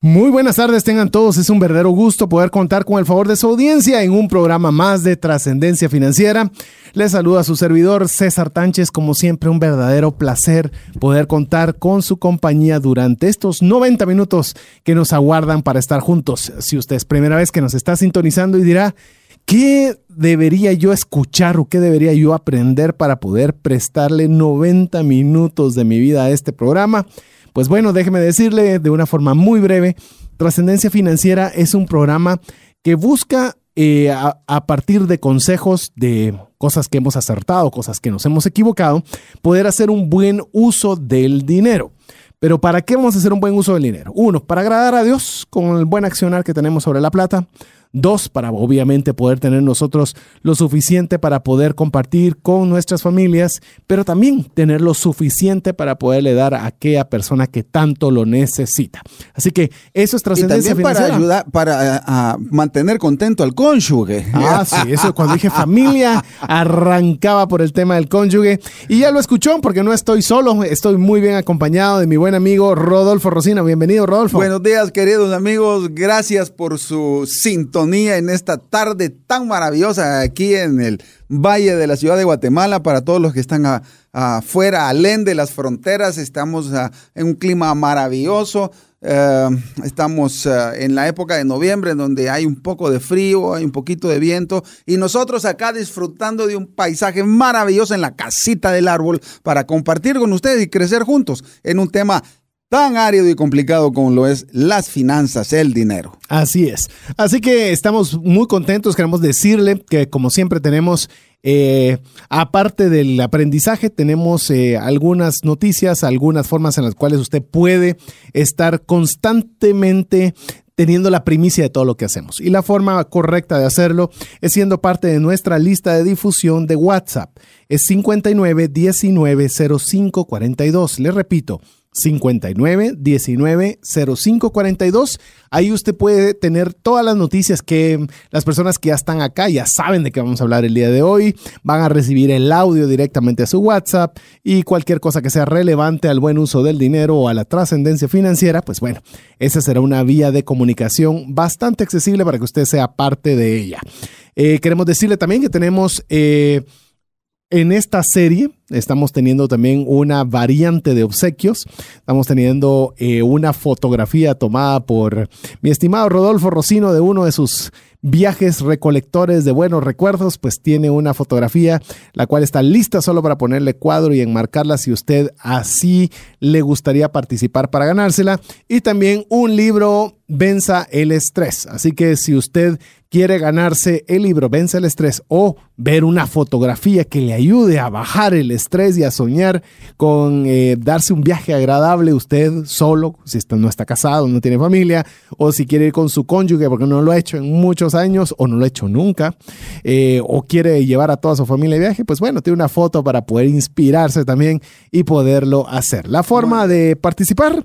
Muy buenas tardes, tengan todos. Es un verdadero gusto poder contar con el favor de su audiencia en un programa más de trascendencia financiera. Les saluda su servidor César Tánchez. Como siempre, un verdadero placer poder contar con su compañía durante estos 90 minutos que nos aguardan para estar juntos. Si usted es primera vez que nos está sintonizando y dirá, ¿qué debería yo escuchar o qué debería yo aprender para poder prestarle 90 minutos de mi vida a este programa? Pues bueno, déjeme decirle de una forma muy breve, Trascendencia Financiera es un programa que busca eh, a, partir de consejos de cosas que hemos acertado, cosas que nos hemos equivocado, poder hacer un buen uso del dinero. Pero ¿para qué vamos a hacer un buen uso del dinero? Uno, para agradar a Dios con el buen accionar que tenemos sobre la plata. Dos, para obviamente poder tener nosotros lo suficiente para poder compartir con nuestras familias, pero también tener lo suficiente para poderle dar a aquella persona que tanto lo necesita. Así que eso es trascendencia y para ayudar, para mantener contento al cónyuge. Ah, sí, eso cuando dije familia, arrancaba por el tema del cónyuge. Y ya lo escuchó porque no estoy solo, estoy muy bien acompañado de mi buen amigo Rodolfo Rosina. Bienvenido, Rodolfo. Buenos días, queridos amigos. Gracias por su en esta tarde tan maravillosa aquí en el Valle de la Ciudad de Guatemala. Para todos los que están afuera, alén de las fronteras, estamos en un clima maravilloso. Eh, estamos eh, en la época de noviembre donde hay un poco de frío, hay un poquito de viento y nosotros acá disfrutando de un paisaje maravilloso en la casita del árbol para compartir con ustedes y crecer juntos en un tema tan árido y complicado como lo es las finanzas, el dinero. Así es. Así que estamos muy contentos, queremos decirle que como siempre tenemos, eh, aparte del aprendizaje, tenemos eh, algunas noticias, algunas formas en las cuales usted puede estar constantemente teniendo la primicia de todo lo que hacemos. Y la forma correcta de hacerlo es siendo parte de nuestra lista de difusión de WhatsApp. Es 59 19 05 42. Le repito, 59 19 05 42. Ahí usted puede tener todas las noticias que las personas que ya están acá ya saben de qué vamos a hablar el día de hoy. Van a recibir el audio directamente a su WhatsApp y cualquier cosa que sea relevante al buen uso del dinero o a la trascendencia financiera, pues bueno, esa será una vía de comunicación bastante accesible para que usted sea parte de ella. Eh, queremos decirle también que tenemos... Eh, en esta serie estamos teniendo también una variante de obsequios. Estamos teniendo eh, una fotografía tomada por mi estimado Rodolfo Rocino de uno de sus viajes recolectores de buenos recuerdos, pues tiene una fotografía la cual está lista solo para ponerle cuadro y enmarcarla si usted así le gustaría participar para ganársela. Y también un libro Venza el estrés. Así que si usted quiere ganarse el libro Vence el estrés o ver una fotografía que le ayude a bajar el estrés y a soñar con eh, darse un viaje agradable usted solo, si usted no está casado, no tiene familia, o si quiere ir con su cónyuge porque no lo ha hecho en muchos años o no lo ha hecho nunca, eh, o quiere llevar a toda su familia de viaje, pues bueno, tiene una foto para poder inspirarse también y poderlo hacer. La forma de participar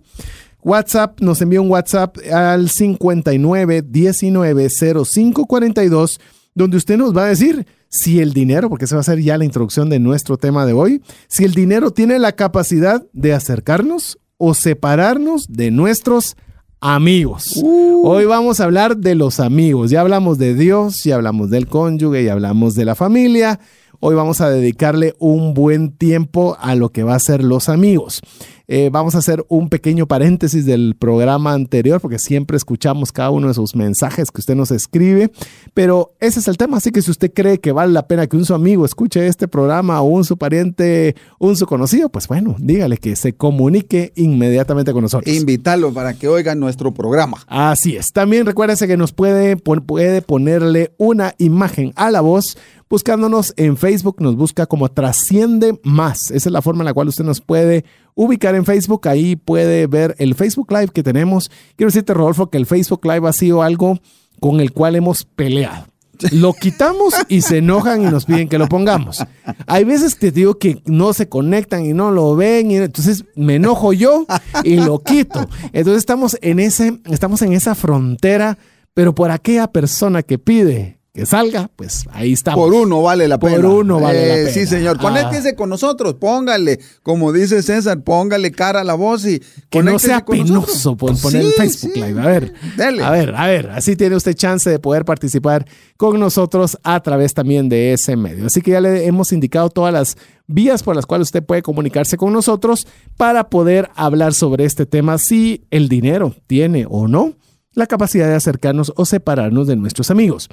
WhatsApp, nos envía un WhatsApp al 59 19 05 42, donde usted nos va a decir si el dinero, porque esa va a ser ya la introducción de nuestro tema de hoy, si el dinero tiene la capacidad de acercarnos o separarnos de nuestros amigos. Uh. Hoy vamos a hablar de los amigos. Ya hablamos de Dios, ya hablamos del cónyuge, ya hablamos de la familia. Hoy vamos a dedicarle un buen tiempo a lo que va a ser los amigos. Eh, vamos a hacer un pequeño paréntesis del programa anterior porque siempre escuchamos cada uno de sus mensajes que usted nos escribe, pero ese es el tema, así que si usted cree que vale la pena que un su amigo escuche este programa o un su pariente, un su conocido, pues bueno, dígale que se comunique inmediatamente con nosotros. Invítalo para que oiga nuestro programa. Así es. También recuérdese que nos puede, puede ponerle una imagen a la voz buscándonos en Facebook, nos busca como Trasciende Más. Esa es la forma en la cual usted nos puede ubicar en Facebook. Ahí puede ver el Facebook Live que tenemos. Quiero decirte, Rodolfo, que el Facebook Live ha sido algo con el cual hemos peleado. Lo quitamos y se enojan y nos piden que lo pongamos. Hay veces que digo que no se conectan y no lo ven, y entonces me enojo yo y lo quito. Entonces estamos en, ese, estamos en esa frontera, pero por aquella persona que pide que salga, pues ahí estamos. Por uno vale la pena. Por uno vale la Eh, pena. Sí, señor. Ah. Conéctese con nosotros, póngale, como dice César, póngale cara a la voz y Que no sea penoso por poner Sí, el Facebook sí. Live. A ver, Dele. a ver, a ver. Así tiene usted chance de poder participar con nosotros a través también de ese medio. Así que ya le hemos indicado todas las vías por las cuales usted puede comunicarse con nosotros para poder hablar sobre este tema, si el dinero tiene o no la capacidad de acercarnos o separarnos de nuestros amigos.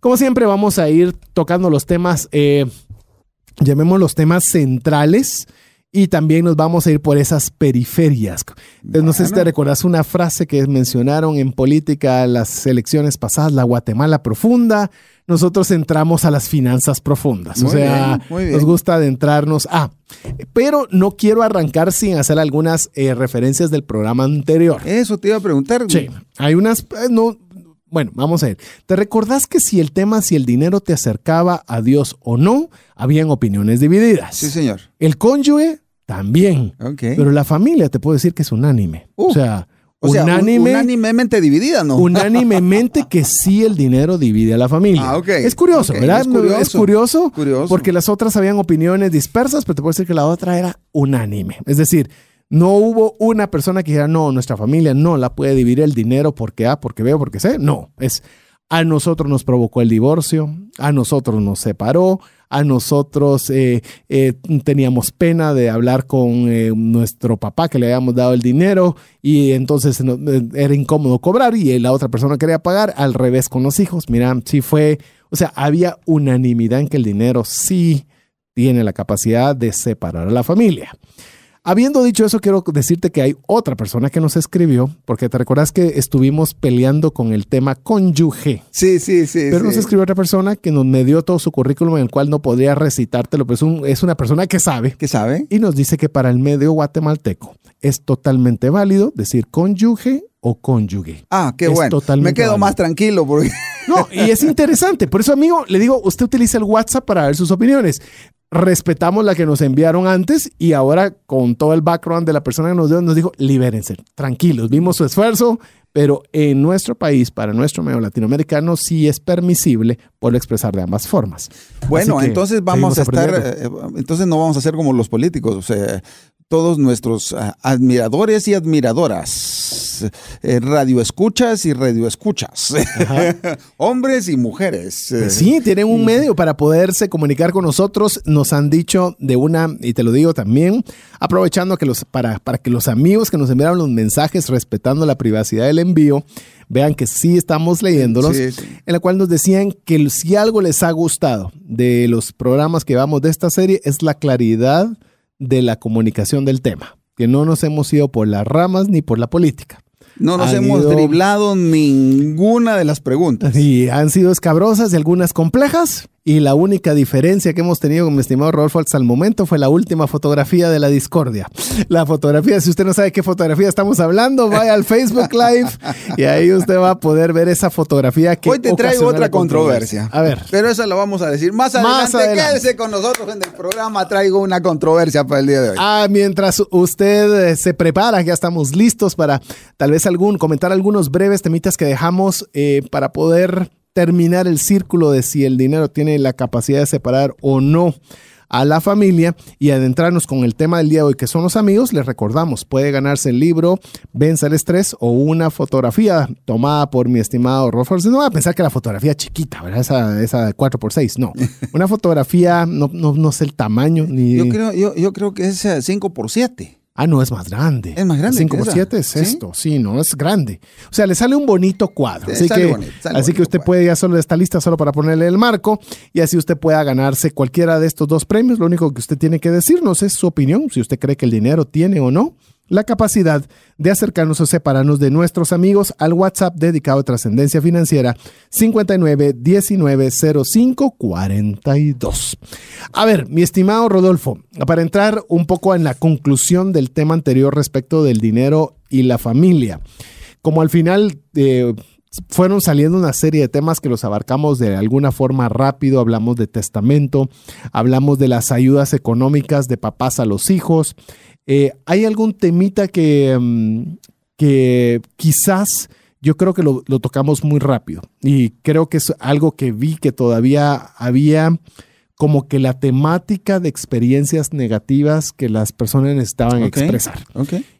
Como siempre, vamos a ir tocando los temas, eh, llamemos los temas centrales. Y también nos vamos a ir por esas periferias. Entonces, no sé si te Bueno. recordás una frase que mencionaron en política las elecciones pasadas, la Guatemala profunda. Nosotros entramos a las finanzas profundas. o sea, bien, muy bien. nos gusta adentrarnos a. Pero no quiero arrancar sin hacer algunas eh, referencias del programa anterior. Eso te iba a preguntar. Sí, hay unas, eh, no, bueno, vamos a ver. ¿Te recordás que si el tema, si el dinero te acercaba a Dios o no, habían opiniones divididas? Sí, señor. El cónyuge también. Ok. Pero la familia te puedo decir que es unánime. Uh, o sea, o sea, un- unánime, unánimemente dividida, ¿no? unánimemente que sí el dinero divide a la familia. Ah, ok. Es curioso, ¿verdad? es curioso. Es curioso, Curioso. porque las otras habían opiniones dispersas, pero te puedo decir que la otra era unánime. Es decir, no hubo una persona que dijera, no, nuestra familia no la puede dividir el dinero porque A, porque B, porque C. No, es a nosotros nos provocó el divorcio, a nosotros nos separó, a nosotros eh, eh, teníamos pena de hablar con eh, nuestro papá que le habíamos dado el dinero y entonces eh, era incómodo cobrar y la otra persona quería pagar, al revés con los hijos. Mira, sí fue, o sea, había unanimidad en que el dinero sí tiene la capacidad de separar a la familia. Habiendo dicho eso, quiero decirte que hay otra persona que nos escribió, porque te recuerdas que estuvimos peleando con el tema cónyuge. Sí, sí, sí. Pero sí. nos escribió otra persona que nos me dio todo su currículum en el cual no podría recitártelo, pero es, un- es una persona que sabe ¿Qué sabe? y nos dice que para el medio guatemalteco es totalmente válido decir cónyuge o cónyuge. Ah, qué Es bueno. totalmente Me quedo válido. más tranquilo porque No, y es interesante. Por eso, amigo, le digo, usted utiliza el WhatsApp para ver sus opiniones. Respetamos la que nos enviaron antes y ahora con todo el background de la persona que nos dio, nos dijo, libérense, tranquilos, vimos su esfuerzo, pero en nuestro país, para nuestro medio latinoamericano, sí es permisible poderlo expresar de ambas formas. Bueno, entonces vamos a estar, aprendiendo. eh, entonces no vamos a ser como los políticos, o sea, todos nuestros ah, admiradores y admiradoras, eh, radioescuchas y radioescuchas, hombres y mujeres. Pues sí, tienen un medio para poderse comunicar con nosotros. Nos han dicho de una, y te lo digo también, aprovechando que los, para, para que los amigos que nos enviaron los mensajes respetando la privacidad del envío, vean que sí estamos leyéndolos, Sí, sí. en la cual nos decían que si algo les ha gustado de los programas que vamos de esta serie es la claridad de la comunicación del tema, que no nos hemos ido por las ramas ni por la política. No nos Han hemos ido- driblado ninguna de las preguntas. Y han sido escabrosas y algunas complejas. Y la única diferencia que hemos tenido con mi estimado Rodolfo hasta el momento fue la última fotografía de la discordia. La fotografía, si usted no sabe qué fotografía estamos hablando, vaya al Facebook Live y ahí usted va a poder ver esa fotografía que Hoy te traigo otra la controversia. A ver. Pero eso lo vamos a decir más Más adelante. adelante. Quédese con nosotros en el programa. Traigo una controversia para el día de hoy. Ah, mientras usted eh, se prepara, ya estamos listos para tal vez algún comentar algunos breves temitas que dejamos eh, para poder terminar el círculo de si el dinero tiene la capacidad de separar o no a la familia y adentrarnos con el tema del día de hoy que son los amigos, les recordamos, puede ganarse el libro Venza el estrés o una fotografía tomada por mi estimado Rolfo. No va a pensar que la fotografía chiquita, ¿verdad? Esa, esa de 4x6, no. Una fotografía, no, no, no sé el tamaño ni... Yo creo, yo, yo creo que es 5 por 7 Ah, no, es más grande. Es más grande 5 que por esa. 7 es ¿Sí? esto, sí, no, es grande. O sea, le sale un bonito cuadro. Sí, Así que, bonito, así que usted cuadro. puede, ya solo está lista solo para ponerle el marco y así usted pueda ganarse cualquiera de estos dos premios. Lo único que usted tiene que decirnos es su opinión, si usted cree que el dinero tiene o no la capacidad de acercarnos o separarnos de nuestros amigos al WhatsApp dedicado a trascendencia financiera 59 19 05 42. A ver, mi estimado Rodolfo, para entrar un poco en la conclusión del tema anterior respecto del dinero y la familia, como al final eh, fueron saliendo una serie de temas que los abarcamos de alguna forma rápido. Hablamos de testamento, hablamos de las ayudas económicas de papás a los hijos. Eh, ¿Hay algún temita que, mm, que quizás yo creo que lo, lo, tocamos muy rápido? Y creo que es algo que vi que todavía había como que la temática de experiencias negativas que las personas necesitaban expresar.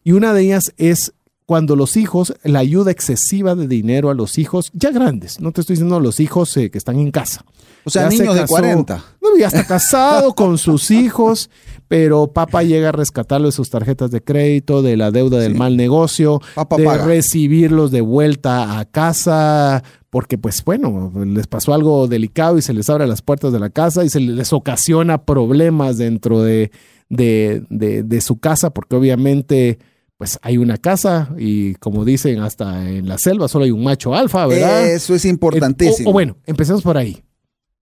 Y una de ellas es cuando los hijos, la ayuda excesiva de dinero a los hijos ya grandes, no te estoy diciendo a los hijos eh, que están en casa. O sea, Ya se niños de casó, 40. No, ya está casado con sus hijos, pero papá llega a rescatarlo de sus tarjetas de crédito, de la deuda del Sí. mal negocio, Papá de paga. recibirlos de vuelta a casa, porque pues bueno, les pasó algo delicado y se les abre las puertas de la casa y se les ocasiona problemas dentro de, de, de- de su casa, porque obviamente pues hay una casa y como dicen hasta en la selva solo hay un macho alfa, ¿verdad? Eso es Eh, importantísimo. O, o bueno, empecemos por ahí.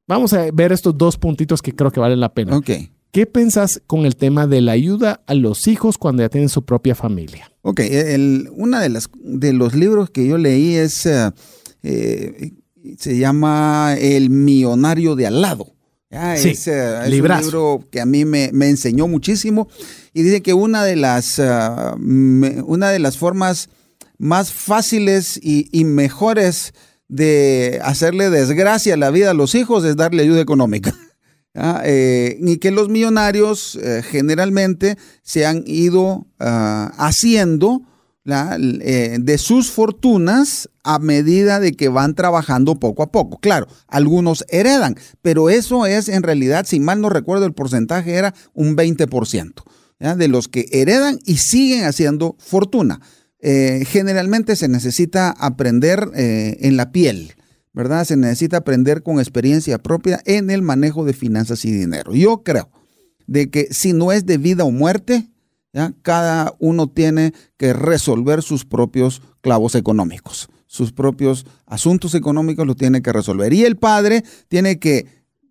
Vamos a ver estos dos puntitos que creo que valen la pena. Ok. ¿Qué pensás con el tema de la ayuda a los hijos cuando ya tienen su propia familia? Ok, el, una de las de los libros que yo leí es eh, eh, se llama El millonario de al lado. Ya, Sí, es, eh, es un libro que a mí me, me enseñó muchísimo y dice que una de las ah, me- una de las formas más fáciles y, y mejores de hacerle desgracia a la vida a los hijos es darle ayuda económica. ¿ya? Eh, y que los millonarios eh, generalmente se han ido ah, haciendo eh, de sus fortunas a medida de que van trabajando poco a poco. Claro, algunos heredan, pero eso es en realidad, si mal no recuerdo, el porcentaje era un 20%. ¿ya? de los que heredan y siguen haciendo fortuna. Eh, generalmente se necesita aprender en la piel, ¿verdad? Se necesita aprender con experiencia propia en el manejo de finanzas y dinero. Yo creo de que si no es de vida o muerte, cada uno tiene que resolver sus propios clavos económicos, sus propios asuntos económicos los tiene que resolver. Y el padre tiene que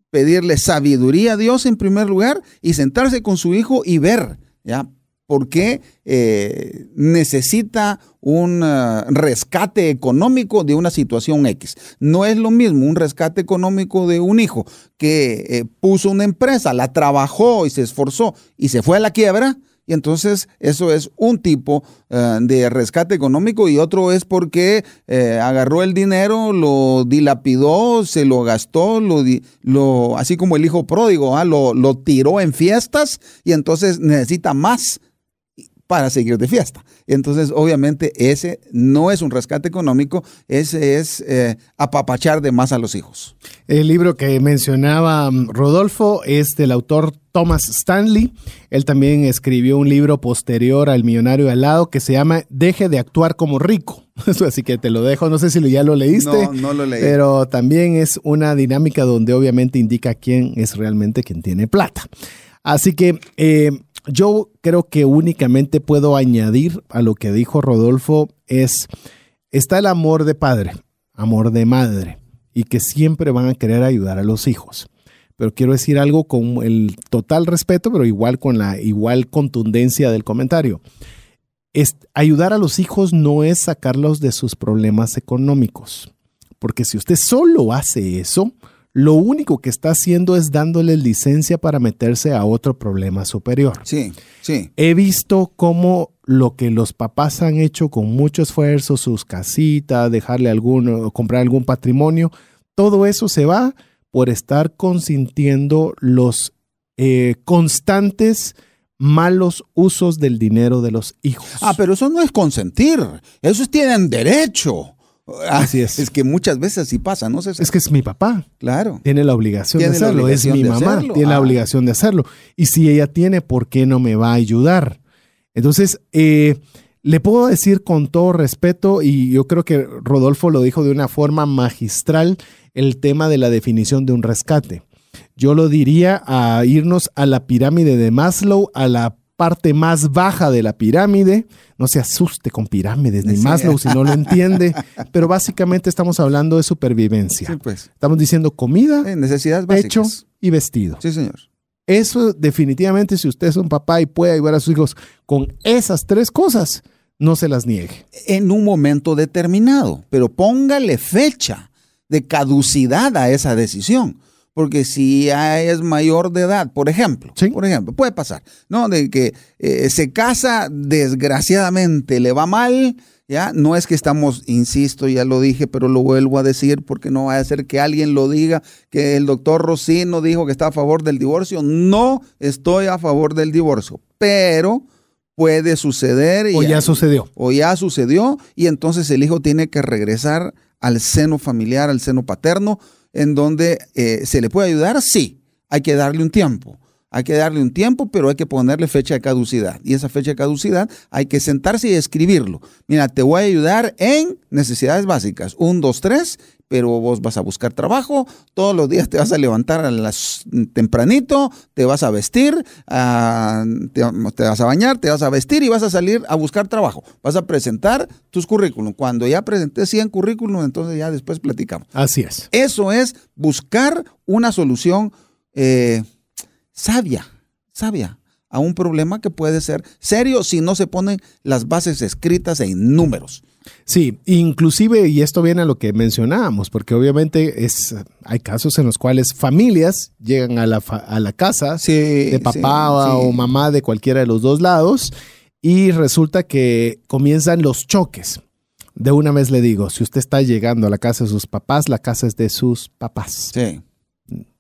pedirle sabiduría a Dios en primer lugar y sentarse con su hijo y ver, ¿ya? ¿Por qué eh, necesita un uh, rescate económico de una situación X? No es lo mismo un rescate económico de un hijo que eh, puso una empresa, la trabajó y se esforzó y se fue a la quiebra. Y entonces eso es un tipo de rescate económico y otro es porque eh, agarró el dinero, lo dilapidó, se lo gastó, lo, lo así como el hijo pródigo, ¿ah? lo, lo tiró en fiestas y entonces necesita más para seguir de fiesta. Entonces, obviamente, ese no es un rescate económico, ese es eh, apapachar de más a los hijos. El libro que mencionaba mm, Rodolfo es del autor Thomas Stanley. Él también escribió un libro posterior al Millonario al lado que se llama Deje de actuar como rico. Así que te lo dejo, no sé si ya lo leíste. No, no lo leí. Pero también es una dinámica donde obviamente indica quién es realmente quien tiene plata. Así que eh, yo creo que únicamente puedo añadir a lo que dijo Rodolfo es, está el amor de padre, amor de madre, y que siempre van a querer ayudar a los hijos. Pero quiero decir algo con el total respeto, pero igual con la igual contundencia del comentario. Es, ayudar a los hijos no es sacarlos de sus problemas económicos. Porque si usted solo hace eso, lo único que está haciendo es dándole licencia para meterse a otro problema superior. Sí, sí. He visto cómo lo que los papás han hecho con mucho esfuerzo, sus casitas, dejarle algún, comprar algún patrimonio, todo eso se va por estar consintiendo los eh, constantes malos usos del dinero de los hijos. Ah, pero eso no es consentir. Esos tienen derecho. Así es. Es que muchas veces sí pasa, ¿no? Es que es mi papá. Claro. Tiene la obligación Tiene de hacerlo. obligación es mi mamá. hacerlo. Tiene la Ah. obligación de hacerlo. Y si ella tiene, ¿por qué no me va a ayudar? Entonces, eh, le puedo decir con todo respeto, y yo creo que Rodolfo lo dijo de una forma magistral, el tema de la definición de un rescate. Yo lo diría a irnos a la pirámide de Maslow, a la parte más baja de la pirámide. No se asuste con pirámides ni Sí. Maslow si no lo entiende, pero básicamente estamos hablando de supervivencia. Sí, pues. Estamos diciendo comida, Eh, necesidades básicas. y vestido. Sí, señor. Eso definitivamente, si usted es un papá y puede ayudar a sus hijos con esas tres cosas, no se las niegue. En un momento determinado, pero póngale fecha de caducidad a esa decisión. Porque si ya es mayor de edad, por ejemplo, por ejemplo, puede pasar, ¿no? De que eh, se casa, desgraciadamente le va mal, ya no es que estamos, insisto, ya lo dije, pero lo vuelvo a decir porque no va a ser que alguien lo diga, que el doctor Rocino dijo que está a favor del divorcio. No estoy a favor del divorcio, pero puede suceder. O ya sucedió. O ya sucedió y entonces el hijo tiene que regresar al seno familiar, al seno paterno en donde eh, se le puede ayudar, sí, hay que darle un tiempo. Hay que darle un tiempo, pero hay que ponerle fecha de caducidad. Y esa fecha de caducidad hay que sentarse y escribirlo. Mira, te voy a ayudar en necesidades básicas. Un, dos, tres, pero vos vas a buscar trabajo, todos los días te vas a levantar a las tempranito, te vas a vestir, ah, te, vas a bañar, te vas a vestir y vas a salir a buscar trabajo. Vas a presentar tus currículum. Cuando ya presenté 100 currículum, entonces ya después platicamos. Así es. Eso es buscar una solución eh, sabia, sabia a un problema que puede ser serio si no se ponen las bases escritas en números. Sí, inclusive, y esto viene a lo que mencionábamos, porque obviamente es, hay casos en los cuales familias llegan a la, a la casa de papá o mamá de cualquiera de los dos lados y resulta que comienzan los choques. De una vez le digo, si usted está llegando a la casa de sus papás, la casa es de sus papás. Sí.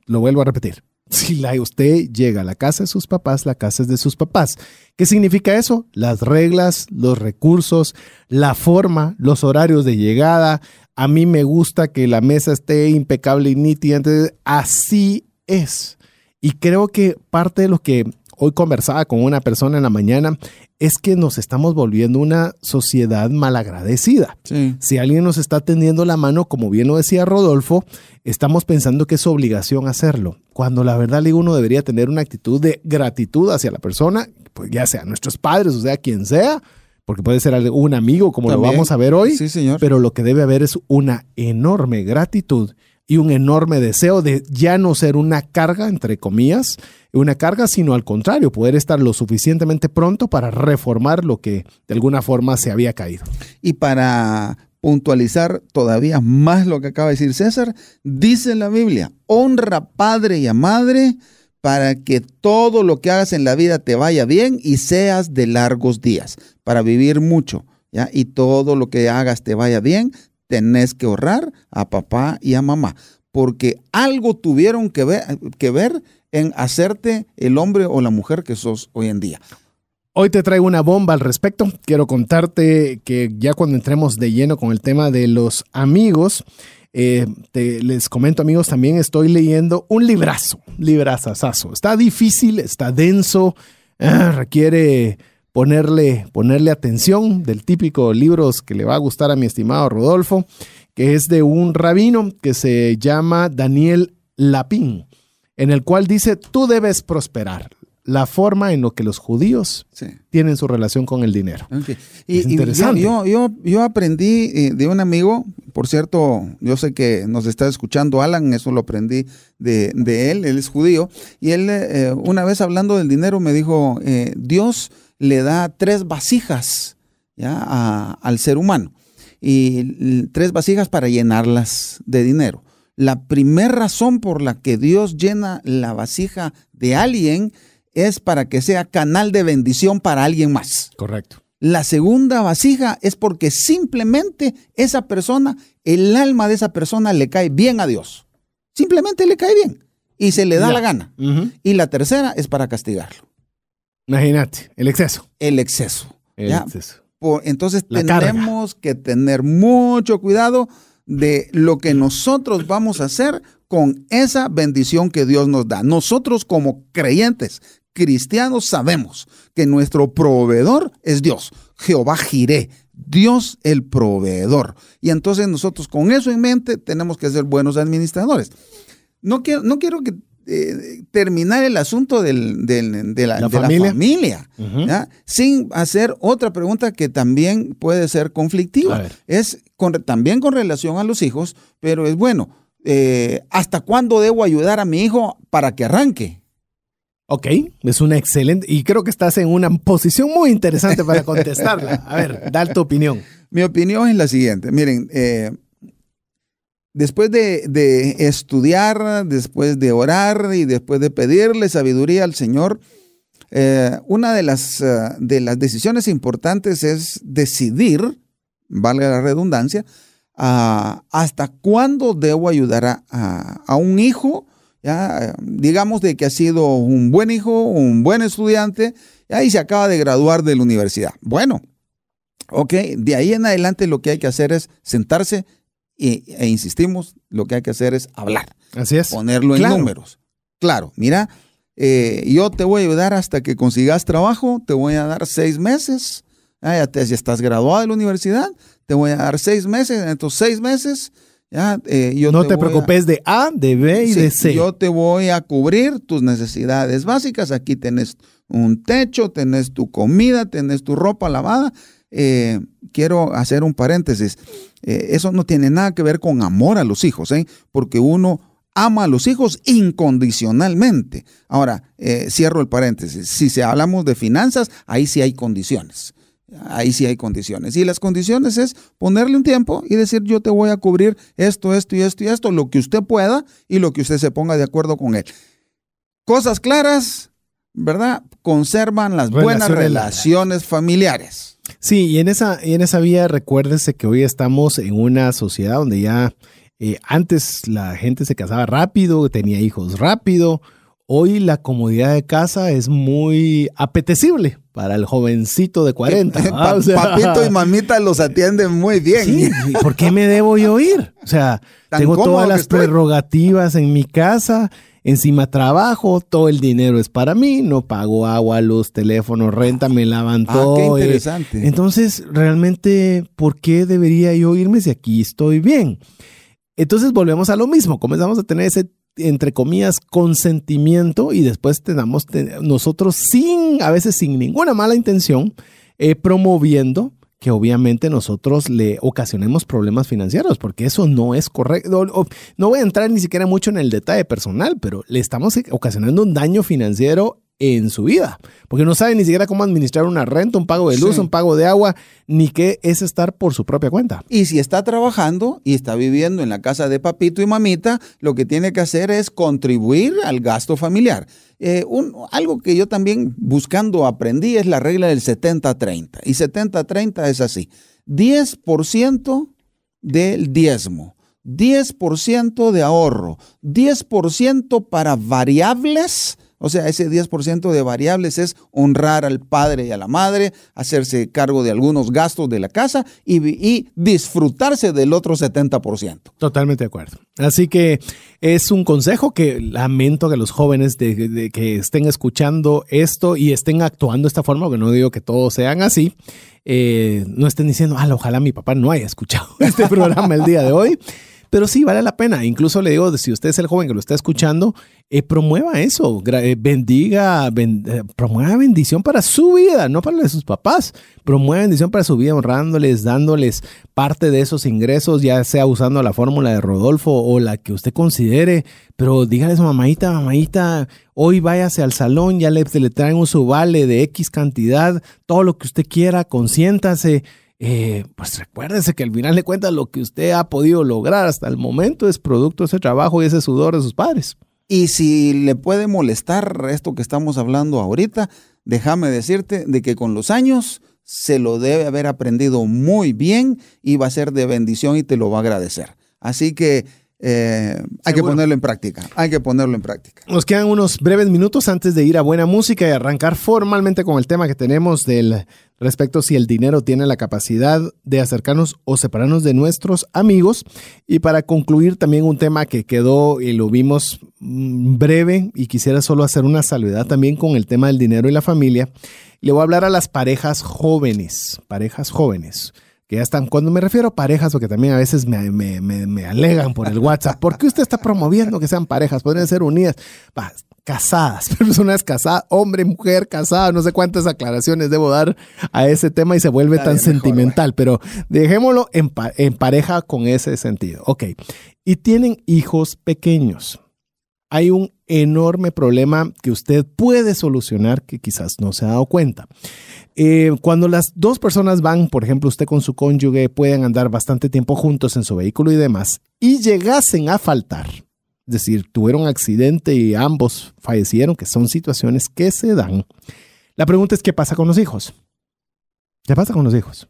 Lo vuelvo a repetir. Si usted llega a la casa de sus papás, la casa es de sus papás. ¿Qué significa eso? Las reglas, los recursos, la forma, los horarios de llegada. A mí me gusta que la mesa esté impecable y nítida. Así es. Y creo que parte de lo que hoy conversaba con una persona en la mañana es que nos estamos volviendo una sociedad malagradecida. Si alguien nos está tendiendo la mano, como bien lo decía Rodolfo, estamos pensando que es obligación hacerlo, cuando la verdad uno debería tener una actitud de gratitud hacia la persona, pues ya sea nuestros padres, o sea, quien sea, porque puede ser un amigo como lo vamos a ver hoy, sí, señor. pero lo que debe haber es una enorme gratitud y un enorme deseo de ya no ser una carga, entre comillas, una carga, sino al contrario, poder estar lo suficientemente pronto para reformar lo que de alguna forma se había caído. Y para puntualizar todavía más lo que acaba de decir César, dice la Biblia, honra padre y a madre para que todo lo que hagas en la vida te vaya bien y seas de largos días, para vivir mucho, ¿ya? Y todo lo que hagas te vaya bien, tenés que ahorrar a papá y a mamá, porque algo tuvieron que ver, que ver en hacerte el hombre o la mujer que sos hoy en día. Hoy te traigo una bomba al respecto. Quiero contarte que ya cuando entremos de lleno con el tema de los amigos, eh, les comento amigos, también estoy leyendo un librazo, librazazazo. Está difícil, está denso, ah, requiere ponerle, ponerle atención del típico libros que le va a gustar a mi estimado Rodolfo, que es de un rabino que se llama Daniel Lapín en el cual dice, tú debes prosperar. La forma en lo que los judíos tienen su relación con el dinero. Y, interesante. yo, yo, aprendí eh, de un amigo, por cierto, yo sé que nos está escuchando Alan, eso lo aprendí de, él, él es judío, y él eh, una vez hablando del dinero me dijo, eh, Dios le da tres vasijas ¿ya? al ser humano, y tres vasijas para llenarlas de dinero. La primera razón por la que Dios llena la vasija de alguien es para que sea canal de bendición para alguien más. Correcto. La segunda vasija es porque simplemente esa persona, el alma de esa persona le cae bien a Dios. Simplemente le cae bien y se le da la gana. Y la tercera es para castigarlo. Imagínate, el exceso. El exceso. El exceso. entonces tenemos que tener mucho cuidado de lo que nosotros vamos a hacer con esa bendición que Dios nos da. Nosotros como creyentes, cristianos, sabemos que nuestro proveedor es Dios, Jehová Jiré, Dios el proveedor. Y entonces nosotros con eso en mente tenemos que ser buenos administradores. No quiero, no quiero que eh, terminar el asunto de, la, familia, sin hacer otra pregunta que también puede ser conflictiva. Es también con relación a los hijos, pero es bueno, eh, ¿hasta cuándo debo ayudar a mi hijo para que arranque? Ok, es una excelente, y creo que estás en una posición muy interesante para contestarla. A ver, da tu opinión. Mi opinión es la siguiente. Miren, eh, después de, estudiar, después de orar y después de pedirle sabiduría al Señor, eh, una de las, eh, de las decisiones importantes es decidir, valga la redundancia, hasta cuándo debo ayudar a, a un hijo ya, digamos de que ha sido un buen hijo, un buen estudiante, y se acaba de graduar de la universidad. Bueno, ok, de ahí en adelante lo que hay que hacer es sentarse e insistimos, lo que hay que hacer es hablar. Así es. Ponerlo en números. Claro, mira, eh, yo te voy a ayudar hasta que consigas trabajo, te voy a dar seis meses. Ah, ya, te, estás graduado de la universidad, te voy a dar seis meses. En estos seis meses eh, no te, preocupes de A, de B y de C. Yo te voy a cubrir tus necesidades básicas. Aquí tenés un techo, tenés tu comida, tenés tu ropa lavada. Eh, quiero hacer un paréntesis. Eh, eso no tiene nada que ver con amor a los hijos, porque uno ama a los hijos incondicionalmente. Ahora, cierro el paréntesis. Si se hablamos de finanzas, ahí sí hay condiciones ahí sí hay condiciones. Y las condiciones es ponerle un tiempo y decir yo te voy a cubrir esto, esto y esto y esto, lo que usted pueda y lo que usted se ponga de acuerdo con él. Cosas claras, ¿verdad? Conservan las buenas relaciones familiares. Sí, y en esa, en esa vía recuérdese que hoy estamos en una sociedad donde ya eh, antes la gente se casaba rápido, tenía hijos rápido. Hoy la comodidad de casa es muy apetecible para el jovencito de 40. papito y mamita los atienden muy bien. Sí, ¿por qué me debo yo ir? O sea, tengo todas las prerrogativas en mi casa, encima trabajo, todo el dinero es para mí, no pago agua, luz, teléfono, renta, me lavan ah, todo. Qué eh. interesante. Entonces, realmente, ¿por qué debería yo irme si aquí estoy bien? Entonces volvemos a lo mismo, comenzamos a tener ese entre comillas, consentimiento y después tenemos nosotros sin, a veces sin ninguna mala intención, eh, promoviendo que obviamente nosotros le ocasionemos problemas financieros, porque eso no es correcto. No voy a entrar ni siquiera mucho en el detalle personal, pero le estamos ocasionando un daño financiero en su vida, porque no sabe ni siquiera cómo administrar una renta, un pago de luz, un pago de agua, ni qué es estar por su propia cuenta. Y si está trabajando y está viviendo en la casa de papito y mamita, lo que tiene que hacer es contribuir al gasto familiar. Eh, algo que yo también buscando aprendí es la regla del 70-30. Y 70-30 es así. 10% del diezmo, 10% de ahorro, 10% para variables o sea, ese 10% de variables es honrar al padre y a la madre, hacerse cargo de algunos gastos de la casa y, disfrutarse del otro 70%. Totalmente de acuerdo. Así que es un consejo que lamento que los jóvenes de, que estén escuchando esto y estén actuando de esta forma, porque no digo que todos sean así, eh, no estén diciendo, ah, ojalá mi papá no haya escuchado este programa el día de hoy. Pero sí, vale la pena. Incluso le digo, si usted es el joven que lo está escuchando, eh, promueva eso, eh, bendiga, eh, promueva bendición para su vida, no para la de sus papás. Promueva bendición para su vida, honrándoles, dándoles parte de esos ingresos, ya sea usando la fórmula de Rodolfo o la que usted considere. Pero dígale a su mamadita, mamadita, hoy váyase al salón, ya le, le traen un subale de X cantidad, todo lo que usted quiera, consiéntase eh, pues recuérdese que al final de cuentas lo que usted ha podido lograr hasta el momento es producto de ese trabajo y ese sudor de sus padres. Y si le puede molestar esto que estamos hablando ahorita, déjame decirte de que con los años se lo debe haber aprendido muy bien y va a ser de bendición y te lo va a agradecer. Así que eh, hay que ponerlo en práctica. Hay que ponerlo en práctica. Nos quedan unos breves minutos antes de ir a buena música y arrancar formalmente con el tema que tenemos del respecto si el dinero tiene la capacidad de acercarnos o separarnos de nuestros amigos. Y para concluir también un tema que quedó y lo vimos mm, breve y quisiera solo hacer una salvedad también con el tema del dinero y la familia. Le voy a hablar a las parejas jóvenes, parejas jóvenes que ya están, cuando me refiero a parejas, porque también a veces me, me, me, alegan por el WhatsApp, ¿por qué usted está promoviendo que sean parejas? Podrían ser unidas, casadas, personas casadas, hombre, mujer, casada, no sé cuántas aclaraciones debo dar a ese tema y se vuelve tan sentimental, pero dejémoslo en, en pareja con ese sentido. Ok, y tienen hijos pequeños. hay un enorme problema que usted puede solucionar que quizás no se ha dado cuenta. Eh, cuando las dos personas van, por ejemplo, usted con su cónyuge, pueden andar bastante tiempo juntos en su vehículo y demás, y llegasen a faltar, es decir, tuvieron accidente y ambos fallecieron, que son situaciones que se dan. La pregunta es, ¿qué pasa con los hijos? ¿Qué pasa con los hijos?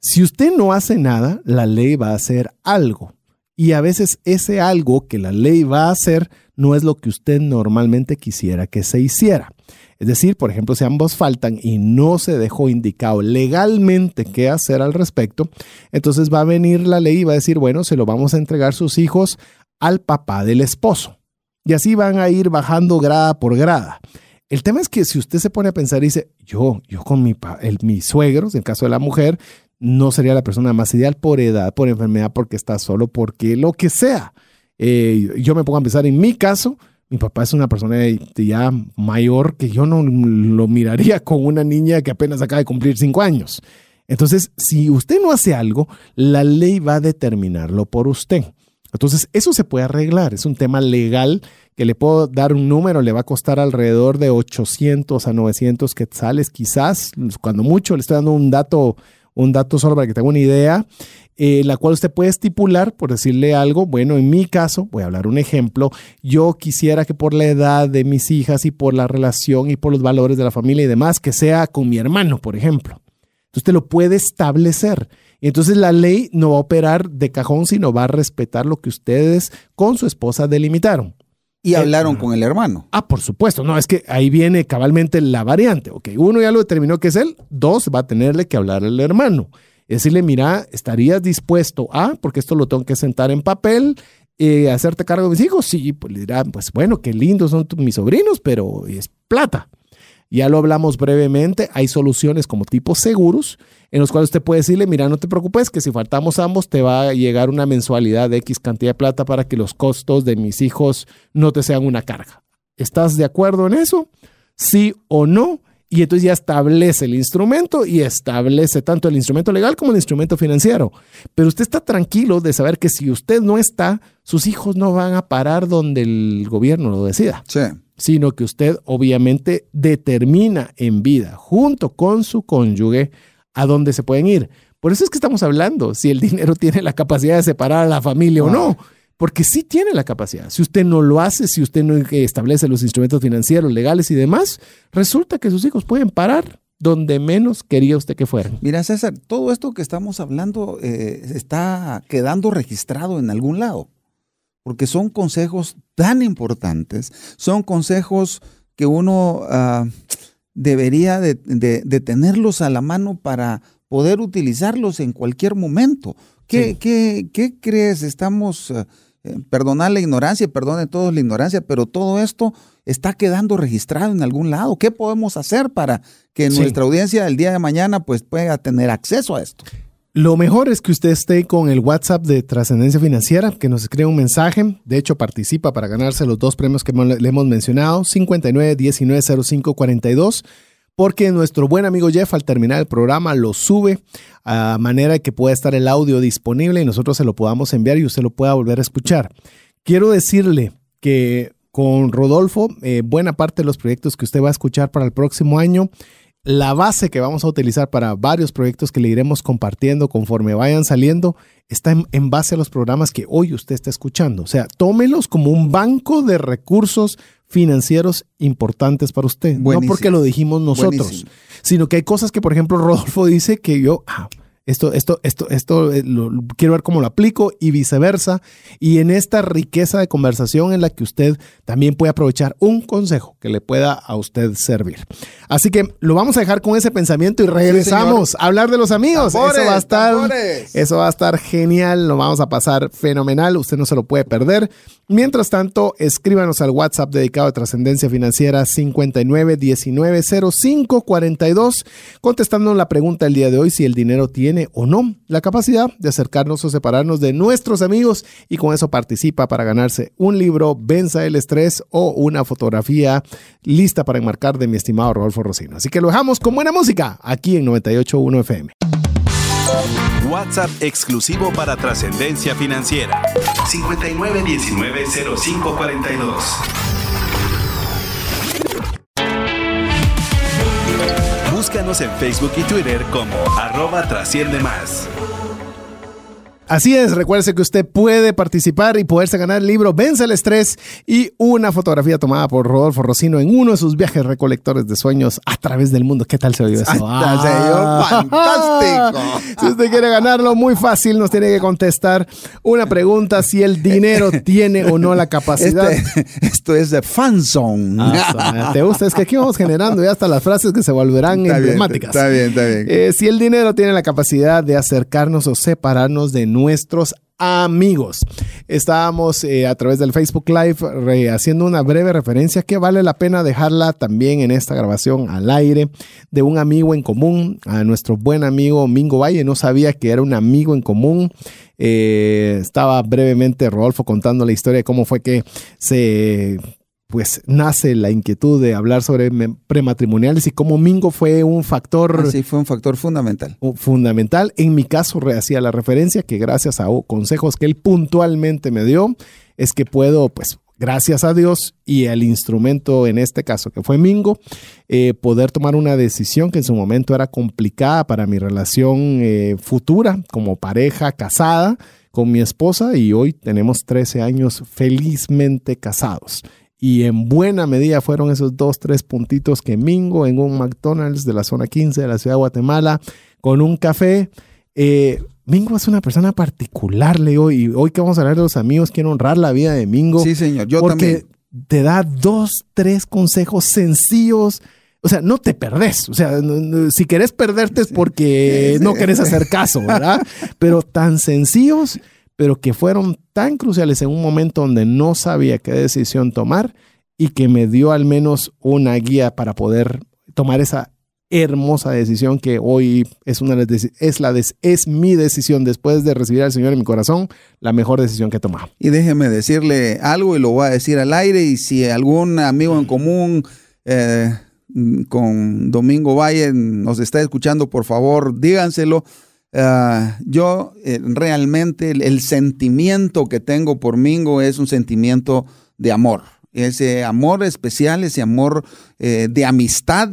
Si usted no hace nada, la ley va a hacer algo. Y a veces ese algo que la ley va a hacer no es lo que usted normalmente quisiera que se hiciera. Es decir, por ejemplo, si ambos faltan y no se dejó indicado legalmente qué hacer al respecto, entonces va a venir la ley y va a decir, bueno, se lo vamos a entregar sus hijos al papá del esposo. Y así van a ir bajando grada por grada. El tema es que si usted se pone a pensar y dice, yo, yo con mi, el, mis suegros, en el caso de la mujer, no sería la persona más ideal por edad, por enfermedad, porque está solo, porque lo que sea. Eh, yo me pongo a pensar en mi caso, mi papá es una persona ya mayor que yo no lo miraría con una niña que apenas acaba de cumplir cinco años. Entonces, si usted no hace algo, la ley va a determinarlo por usted. Entonces, eso se puede arreglar. Es un tema legal que le puedo dar un número, le va a costar alrededor de 800 a 900 quetzales, quizás, cuando mucho, le estoy dando un dato un dato solo para que tenga una idea, eh, la cual usted puede estipular, por decirle algo, bueno, en mi caso, voy a hablar un ejemplo, yo quisiera que por la edad de mis hijas y por la relación y por los valores de la familia y demás, que sea con mi hermano, por ejemplo. Entonces usted lo puede establecer. Entonces la ley no va a operar de cajón, sino va a respetar lo que ustedes con su esposa delimitaron. Y eh, hablaron con el hermano. Ah, por supuesto. No, es que ahí viene cabalmente la variante. Ok, uno ya lo determinó que es él. Dos, va a tenerle que hablar al hermano. Decirle, mira, ¿estarías dispuesto a, porque esto lo tengo que sentar en papel, eh, hacerte cargo de mis hijos? Sí, pues le dirá, pues bueno, qué lindos son mis sobrinos, pero es plata. Ya lo hablamos brevemente, hay soluciones como tipos seguros en los cuales usted puede decirle, mira, no te preocupes, que si faltamos ambos te va a llegar una mensualidad de X cantidad de plata para que los costos de mis hijos no te sean una carga. ¿Estás de acuerdo en eso? Sí o no. Y entonces ya establece el instrumento y establece tanto el instrumento legal como el instrumento financiero. Pero usted está tranquilo de saber que si usted no está, sus hijos no van a parar donde el gobierno lo decida. Sí sino que usted obviamente determina en vida, junto con su cónyuge, a dónde se pueden ir. Por eso es que estamos hablando si el dinero tiene la capacidad de separar a la familia o no, porque sí tiene la capacidad. Si usted no lo hace, si usted no establece los instrumentos financieros, legales y demás, resulta que sus hijos pueden parar donde menos quería usted que fueran. Mira, César, todo esto que estamos hablando eh, está quedando registrado en algún lado porque son consejos tan importantes, son consejos que uno ah, debería de, tenerlos a la mano para poder utilizarlos en cualquier momento. ¿Qué, qué, crees? Estamos, uh, perdonar la ignorancia, perdone todos la ignorancia, pero todo esto está quedando registrado en algún lado. ¿Qué podemos hacer para que nuestra audiencia el día de mañana pues, pueda tener acceso a esto? Lo mejor es que usted esté con el WhatsApp de Trascendencia Financiera, que nos escriba un mensaje. De hecho, participa para ganarse los dos premios que le hemos mencionado, 59 19 05 42, porque nuestro buen amigo Jeff al terminar el programa lo sube a manera que pueda estar el audio disponible y nosotros se lo podamos enviar y usted lo pueda volver a escuchar. Quiero decirle que con Rodolfo, eh, buena parte de los proyectos que usted va a escuchar para el próximo año la base que vamos a utilizar para varios proyectos que le iremos compartiendo conforme vayan saliendo está en, base a los programas que hoy usted está escuchando. O sea, tómelos como un banco de recursos financieros importantes para usted. No porque lo dijimos nosotros, sino que hay cosas que, por ejemplo, Rodolfo dice que yo... Ah, esto, esto, esto, esto eh, lo, quiero ver cómo lo aplico y viceversa. Y en esta riqueza de conversación en la que usted también puede aprovechar un consejo que le pueda a usted servir. Así que lo vamos a dejar con ese pensamiento y regresamos a hablar de los amigos. eso va a estar, eso va a estar genial. Lo vamos a pasar fenomenal. Usted no se lo puede perder. Mientras tanto, escríbanos al WhatsApp dedicado a trascendencia financiera 59190542, contestándonos la pregunta del día de hoy si el dinero tiene o no la capacidad de acercarnos o separarnos de nuestros amigos y con eso participa para ganarse un libro, Venza el estrés o una fotografía lista para enmarcar de mi estimado Rodolfo Rocino. Así que lo dejamos con buena música aquí en 981 FM. WhatsApp exclusivo para trascendencia financiera. 59190542. En Facebook y Twitter como arroba trasciende más. Así es, recuerde que usted puede participar y poderse ganar el libro Vence el estrés y una fotografía tomada por Rodolfo Rocino en uno de sus viajes recolectores de sueños a través del mundo. ¿Qué tal se oyó eso? Ah, fantástico. si usted quiere ganarlo, muy fácil, nos tiene que contestar una pregunta si el dinero tiene o no la capacidad. Este, esto es de fanzone. Ah, ¿Te gusta? Es que aquí vamos generando ya hasta las frases que se volverán Está bien, emblemáticas. está bien, está bien. Eh, si el dinero tiene la capacidad de acercarnos o separarnos de nuestros amigos. Estábamos eh, a través del Facebook Live haciendo una breve referencia que vale la pena dejarla también en esta grabación al aire de un amigo en común, a nuestro buen amigo Mingo Valle. No sabía que era un amigo en común. Eh, estaba brevemente Rodolfo contando la historia de cómo fue que se pues nace la inquietud de hablar sobre prematrimoniales y cómo Mingo fue un factor Así fue un factor fundamental. fundamental. En mi caso, hacía la referencia que gracias a consejos que él puntualmente me dio, es que puedo, pues, gracias a Dios y al instrumento en este caso que fue Mingo, eh, poder tomar una decisión que en su momento era complicada para mi relación eh, futura como pareja casada con mi esposa y hoy tenemos 13 años felizmente casados. Y en buena medida fueron esos dos, tres puntitos que Mingo en un McDonald's de la zona 15 de la ciudad de Guatemala con un café. Eh, Mingo es una persona particular, Leo, y hoy que vamos a hablar de los amigos, quiero honrar la vida de Mingo. Sí, señor. Yo porque también. te da dos, tres consejos sencillos. O sea, no te perdés. O sea, no- no- si querés perderte es porque Sí, sí. no querés hacer caso, ¿verdad? Pero tan sencillos, pero que fueron tan cruciales en un momento donde no sabía qué decisión tomar y que me dio al menos una guía para poder tomar esa hermosa decisión que hoy es una es la es mi decisión después de recibir al Señor en mi corazón, la mejor decisión que he tomado. Y déjeme decirle algo y lo voy a decir al aire. Y si algún amigo en común eh, con Domingo Valle nos está escuchando, por favor, díganselo. Ah, yo eh, realmente el, sentimiento que tengo por Mingo es un sentimiento de amor. Ese amor especial, ese amor eh, de amistad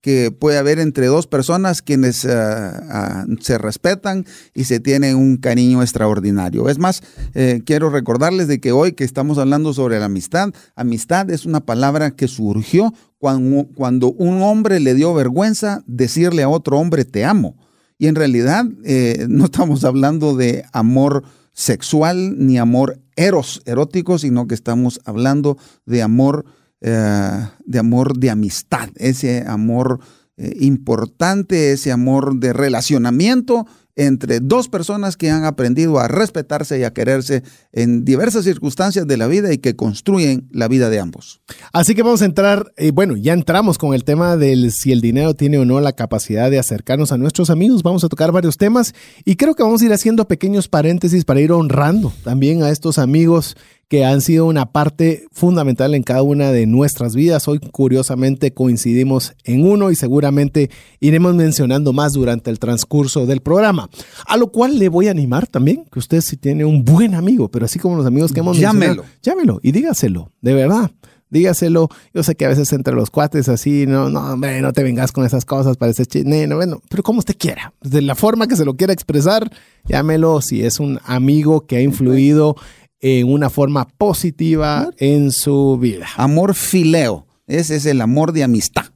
que puede haber entre dos personas quienes ah, ah, se respetan y se tienen un cariño extraordinario. Es más, eh, quiero recordarles de que hoy que estamos hablando sobre la amistad, amistad es una palabra que surgió cuando un hombre le dio vergüenza decirle a otro hombre te amo. Y en realidad eh, no estamos hablando de amor sexual ni amor eros, erótico, sino que estamos hablando de amor, eh, de amor de amistad, ese amor eh, importante, ese amor de relacionamiento entre dos personas que han aprendido a respetarse y a quererse en diversas circunstancias de la vida y que construyen la vida de ambos. Así que vamos a entrar, eh, bueno, ya entramos con el tema del si el dinero tiene o no la capacidad de acercarnos a nuestros amigos. Vamos a tocar varios temas y creo que vamos a ir haciendo pequeños paréntesis para ir honrando también a estos amigos que han sido una parte fundamental en cada una de nuestras vidas. Hoy, curiosamente, coincidimos en uno y seguramente iremos mencionando más durante el transcurso del programa. A lo cual le voy a animar también que usted si tiene un buen amigo, pero así como los amigos que hemos Llámelo. mencionado, llámelo y dígaselo, de verdad. Dígaselo. Yo sé que a veces entre los cuates así, no, no, hombre, no te vengas con esas cosas, pareces chino, bueno, pero como usted quiera. De la forma que se lo quiera expresar, llámelo si es un amigo que ha influido en una forma positiva en su vida. Amor fileo, ese es el amor de amistad.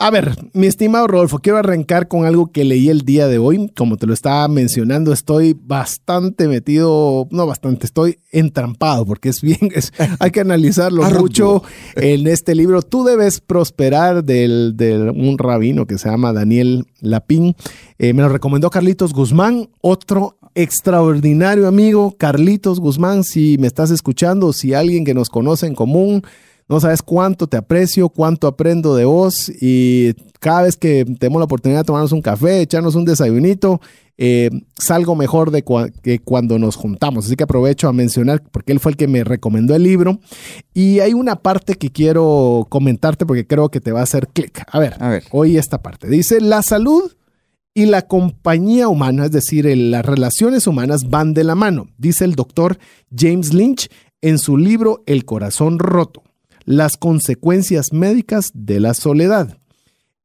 A ver, mi estimado Rodolfo, quiero arrancar con algo que leí el día de hoy. Como te lo estaba mencionando, estoy bastante metido, no bastante, estoy entrampado porque es bien, es- hay que analizarlo mucho en este libro. Tú debes prosperar del, del- un rabino que se llama Daniel Lapín. Eh, me lo recomendó Carlitos Guzmán, otro extraordinario amigo. Carlitos Guzmán, si me estás escuchando, si alguien que nos conoce en común, no sabes cuánto te aprecio, cuánto aprendo de vos y cada vez que tenemos la oportunidad de tomarnos un café, echarnos un desayunito, eh, salgo mejor de cua- que cuando nos juntamos. Así que aprovecho a mencionar, porque él fue el que me recomendó el libro. Y hay una parte que quiero comentarte porque creo que te va a hacer clic. A ver, A ver. oye esta parte. Dice, la salud y la compañía humana, es decir, las relaciones humanas van de la mano, dice el doctor James Lynch en su libro El corazón roto, las consecuencias médicas de la soledad.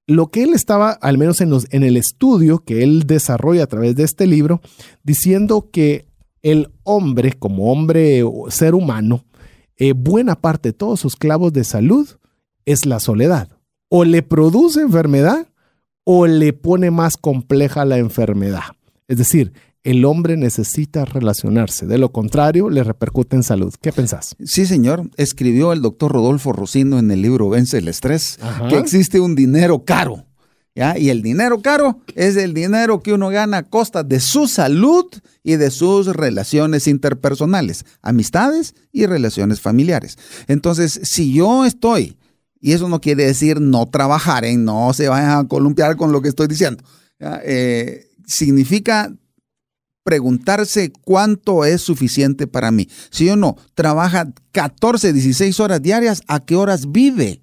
Lo que él estaba, al menos en, el estudio que él desarrolla a través de este libro, diciendo que el hombre, como hombre o ser humano, eh, buena parte de todos sus clavos de salud es la soledad. O le produce enfermedad o le pone más compleja la enfermedad. Es decir, el hombre necesita relacionarse. De lo contrario, le repercute en salud. ¿Qué pensás? Sí, señor. Escribió el doctor Rodolfo Rocino en el libro Vence el Estrés que existe un dinero caro. ¿ya? Y el dinero caro es el dinero que uno gana a costa de su salud y de sus relaciones interpersonales, amistades y relaciones familiares. Entonces, si yo estoy, y eso no quiere decir no trabajar, ¿eh? no se vayan a columpiar con lo que estoy diciendo, eh, significa preguntarse cuánto es suficiente para mí. Si uno trabaja 14, 16 horas diarias, ¿a qué horas vive?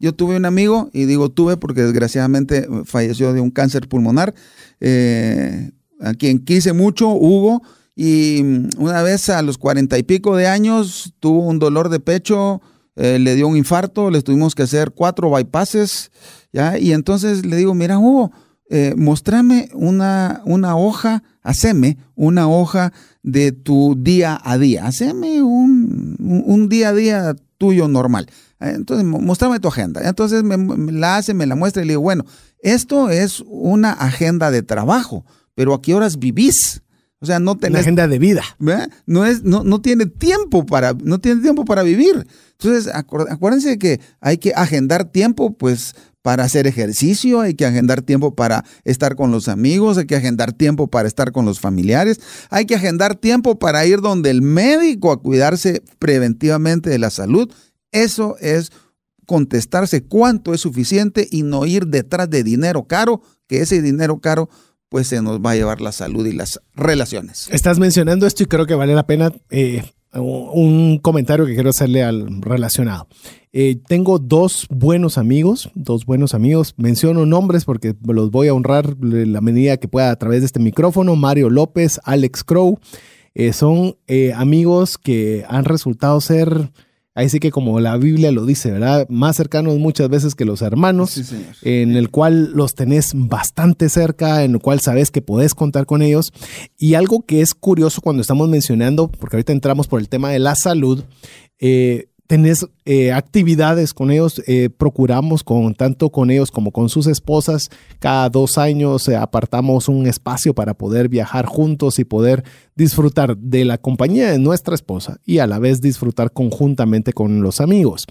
Yo tuve un amigo, y digo tuve porque desgraciadamente falleció de un cáncer pulmonar, eh, a quien quise mucho, Hugo, y una vez a los cuarenta y pico de años tuvo un dolor de pecho, eh, le dio un infarto, le tuvimos que hacer cuatro bypasses. Y entonces le digo, mira Hugo, eh, mostrame una, una hoja, haceme una hoja de tu día a día, haceme un, un, día a día tuyo normal. Eh, entonces, mostrame tu agenda. Entonces me, la hace, me la muestra y le digo, bueno, esto es una agenda de trabajo, pero ¿a qué horas vivís? O sea, no tenés... Una agenda de vida. No, es, no, no, tiene tiempo para, no tiene tiempo para vivir. Entonces, acuérdense que hay que agendar tiempo, pues, para hacer ejercicio, hay que agendar tiempo para estar con los amigos, hay que agendar tiempo para estar con los familiares, hay que agendar tiempo para ir donde el médico a cuidarse preventivamente de la salud. Eso es contestarse cuánto es suficiente y no ir detrás de dinero caro, que ese dinero caro pues se nos va a llevar la salud y las relaciones. Estás mencionando esto y creo que vale la pena eh, un comentario que quiero hacerle al relacionado. Eh, tengo dos buenos amigos, dos buenos amigos. Menciono nombres porque los voy a honrar la medida que pueda a través de este micrófono. Mario López, Alex Crow. Eh, son eh, amigos que han resultado ser Ahí sí que como la Biblia lo dice, ¿verdad? Más cercanos muchas veces que los hermanos, en el cual los tenés bastante cerca, en el cual sabes que podés contar con ellos. Y algo que es curioso cuando estamos mencionando, porque ahorita entramos por el tema de la salud, eh, tenés eh, actividades con ellos, eh, procuramos con tanto con ellos como con sus esposas, cada dos años eh, apartamos un espacio para poder viajar juntos y poder disfrutar de la compañía de nuestra esposa y a la vez disfrutar conjuntamente con los amigos.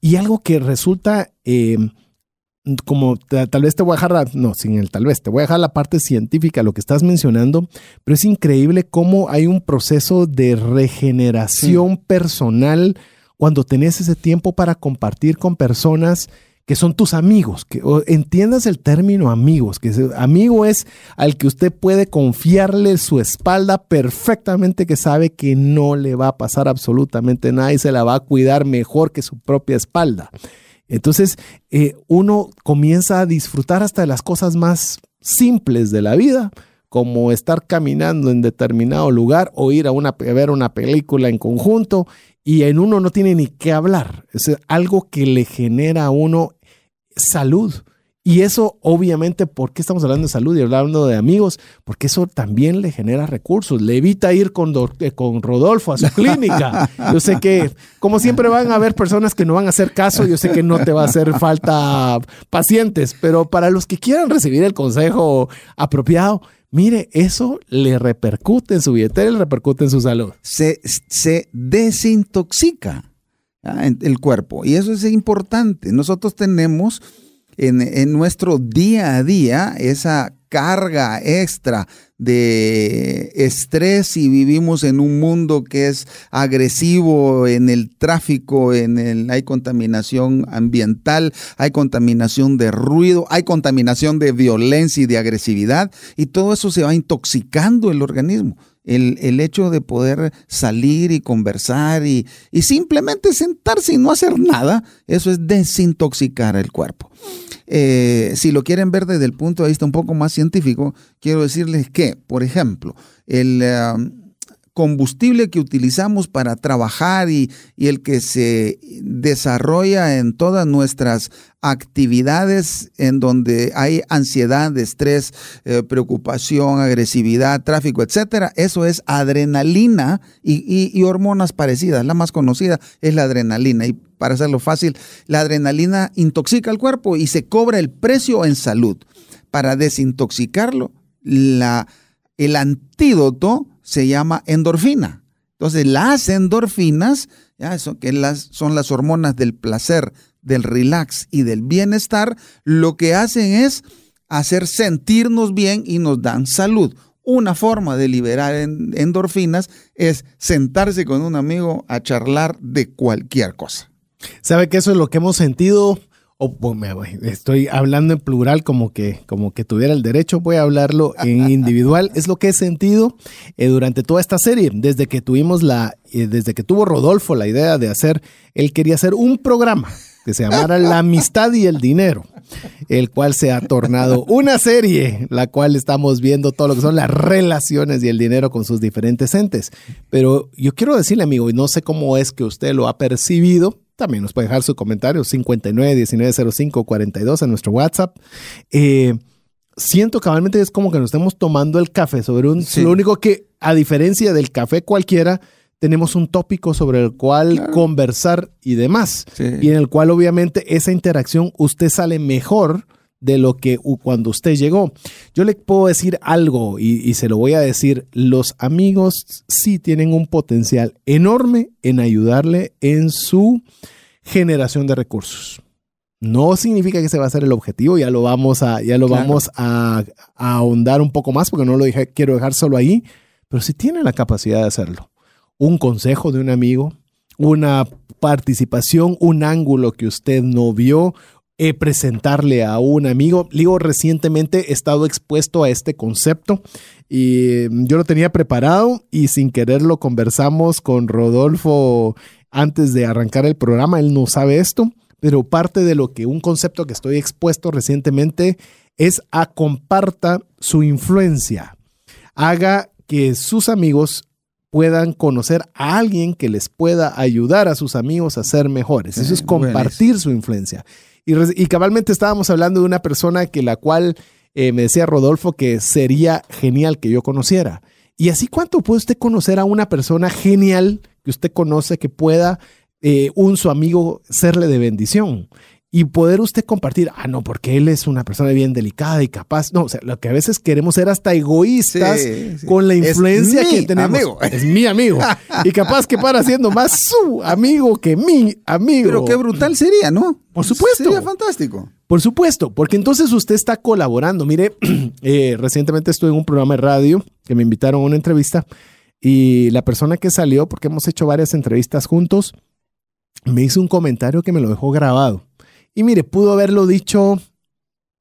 Y algo que resulta como tal vez te voy a dejar, no, sin el tal vez, te voy a dejar la parte científica, lo que estás mencionando, pero es increíble cómo hay un proceso de regeneración personal cuando tenés ese tiempo para compartir con personas que son tus amigos, que entiendas el término amigos, que amigo es al que usted puede confiarle su espalda perfectamente, que sabe que no le va a pasar absolutamente nada y se la va a cuidar mejor que su propia espalda. Entonces, eh, uno comienza a disfrutar hasta de las cosas más simples de la vida, como estar caminando en determinado lugar o ir a, a ver una película en conjunto y en uno no tiene ni qué hablar. Es algo que le genera a uno salud. Y eso, obviamente, ¿por qué estamos hablando de salud y hablando de amigos? Porque eso también le genera recursos. Le evita ir con, eh, con Rodolfo a su clínica. Yo sé que, como siempre, van a haber personas que no van a hacer caso. Yo sé que no te va a hacer falta pacientes, pero para los que quieran recibir el consejo apropiado, Mire, eso le repercute en su billetera, le repercute en su salud. Se, se desintoxica el cuerpo y eso es importante. Nosotros tenemos en, en nuestro día a día esa carga extra de estrés y vivimos en un mundo que es agresivo en el tráfico, en el hay contaminación ambiental, hay contaminación de ruido, hay contaminación de violencia y de agresividad y todo eso se va intoxicando el organismo. El, el, hecho de poder salir y conversar y, y, simplemente sentarse y no hacer nada, eso es desintoxicar el cuerpo. Eh, si lo quieren ver desde el punto de vista un poco más científico, quiero decirles que, por ejemplo, el... Uh, combustible que utilizamos para trabajar y, el que se desarrolla en todas nuestras actividades en donde hay ansiedad, estrés, eh, preocupación, agresividad, tráfico, etcétera, eso es adrenalina y, hormonas parecidas. La más conocida es la adrenalina. Y para hacerlo fácil, la adrenalina intoxica el cuerpo y se cobra el precio en salud. Para desintoxicarlo, el antídoto se llama endorfina. Entonces, las endorfinas, ya, eso, que las, son las hormonas del placer, del relax y del bienestar, lo que hacen es hacer sentirnos bien y nos dan salud. Una forma de liberar endorfinas es sentarse con un amigo a charlar de cualquier cosa. ¿Sabe que eso es lo que hemos sentido estoy hablando en plural como que, como que tuviera el derecho, voy a hablarlo en individual. Es lo que he sentido eh, durante toda esta serie, desde que tuvimos la, eh, desde que tuvo Rodolfo la idea de hacer, él quería hacer un programa que se llamara La amistad y el dinero, el cual se ha tornado una serie, la cual estamos viendo todo lo que son las relaciones y el dinero con sus diferentes entes. Pero yo quiero decirle, amigo, y no sé cómo es que usted lo ha percibido, también nos puede dejar su comentario 59 1905 42 en nuestro WhatsApp. Eh, siento cabalmente es como que nos estemos tomando el café sobre un... Lo único que, a diferencia del café cualquiera, tenemos un tópico sobre el cual conversar y demás. Y en el cual obviamente esa interacción usted sale mejor de lo que cuando usted llegó. Yo le puedo decir algo y, y, se lo voy a decir, los amigos sí tienen un potencial enorme en ayudarle en su generación de recursos. No significa que ese va a ser el objetivo, ya lo vamos a, ya lo vamos a, ahondar un poco más porque no lo dije, quiero dejar solo ahí, pero si tiene la capacidad de hacerlo. Un consejo de un amigo, una participación, un ángulo que usted no vio, eh, presentarle a un amigo. Digo, recientemente he estado expuesto a este concepto y mm, yo lo tenía preparado y sin querer lo conversamos con Rodolfo antes de arrancar el programa. Él no sabe esto, pero parte de lo que un concepto que estoy expuesto recientemente es a comparta su influencia. Haga que sus amigos puedan conocer a alguien que les pueda ayudar a sus amigos a ser mejores. Eso es compartir su influencia. Y, cabalmente estábamos hablando de una persona que la cual eh, me decía Rodolfo que sería genial que yo conociera. Y así, ¿cuánto puede usted conocer a una persona genial que usted conoce que pueda eh, un su amigo serle de bendición? Y poder usted compartir, ah, no, porque él es una persona bien delicada y capaz. No, o sea, lo que a veces queremos ser hasta egoístas con la influencia que tenemos. Amigo. Es mi amigo. y capaz que para siendo más su amigo que mi amigo. Pero qué brutal sería, ¿no? Por supuesto. Sería fantástico. Por supuesto, porque entonces usted está colaborando. Mire, eh, recientemente estuve en un programa de radio que me invitaron a una entrevista y la persona que salió, porque hemos hecho varias entrevistas juntos, me hizo un comentario que me lo dejó grabado. Y mire, pudo haberlo dicho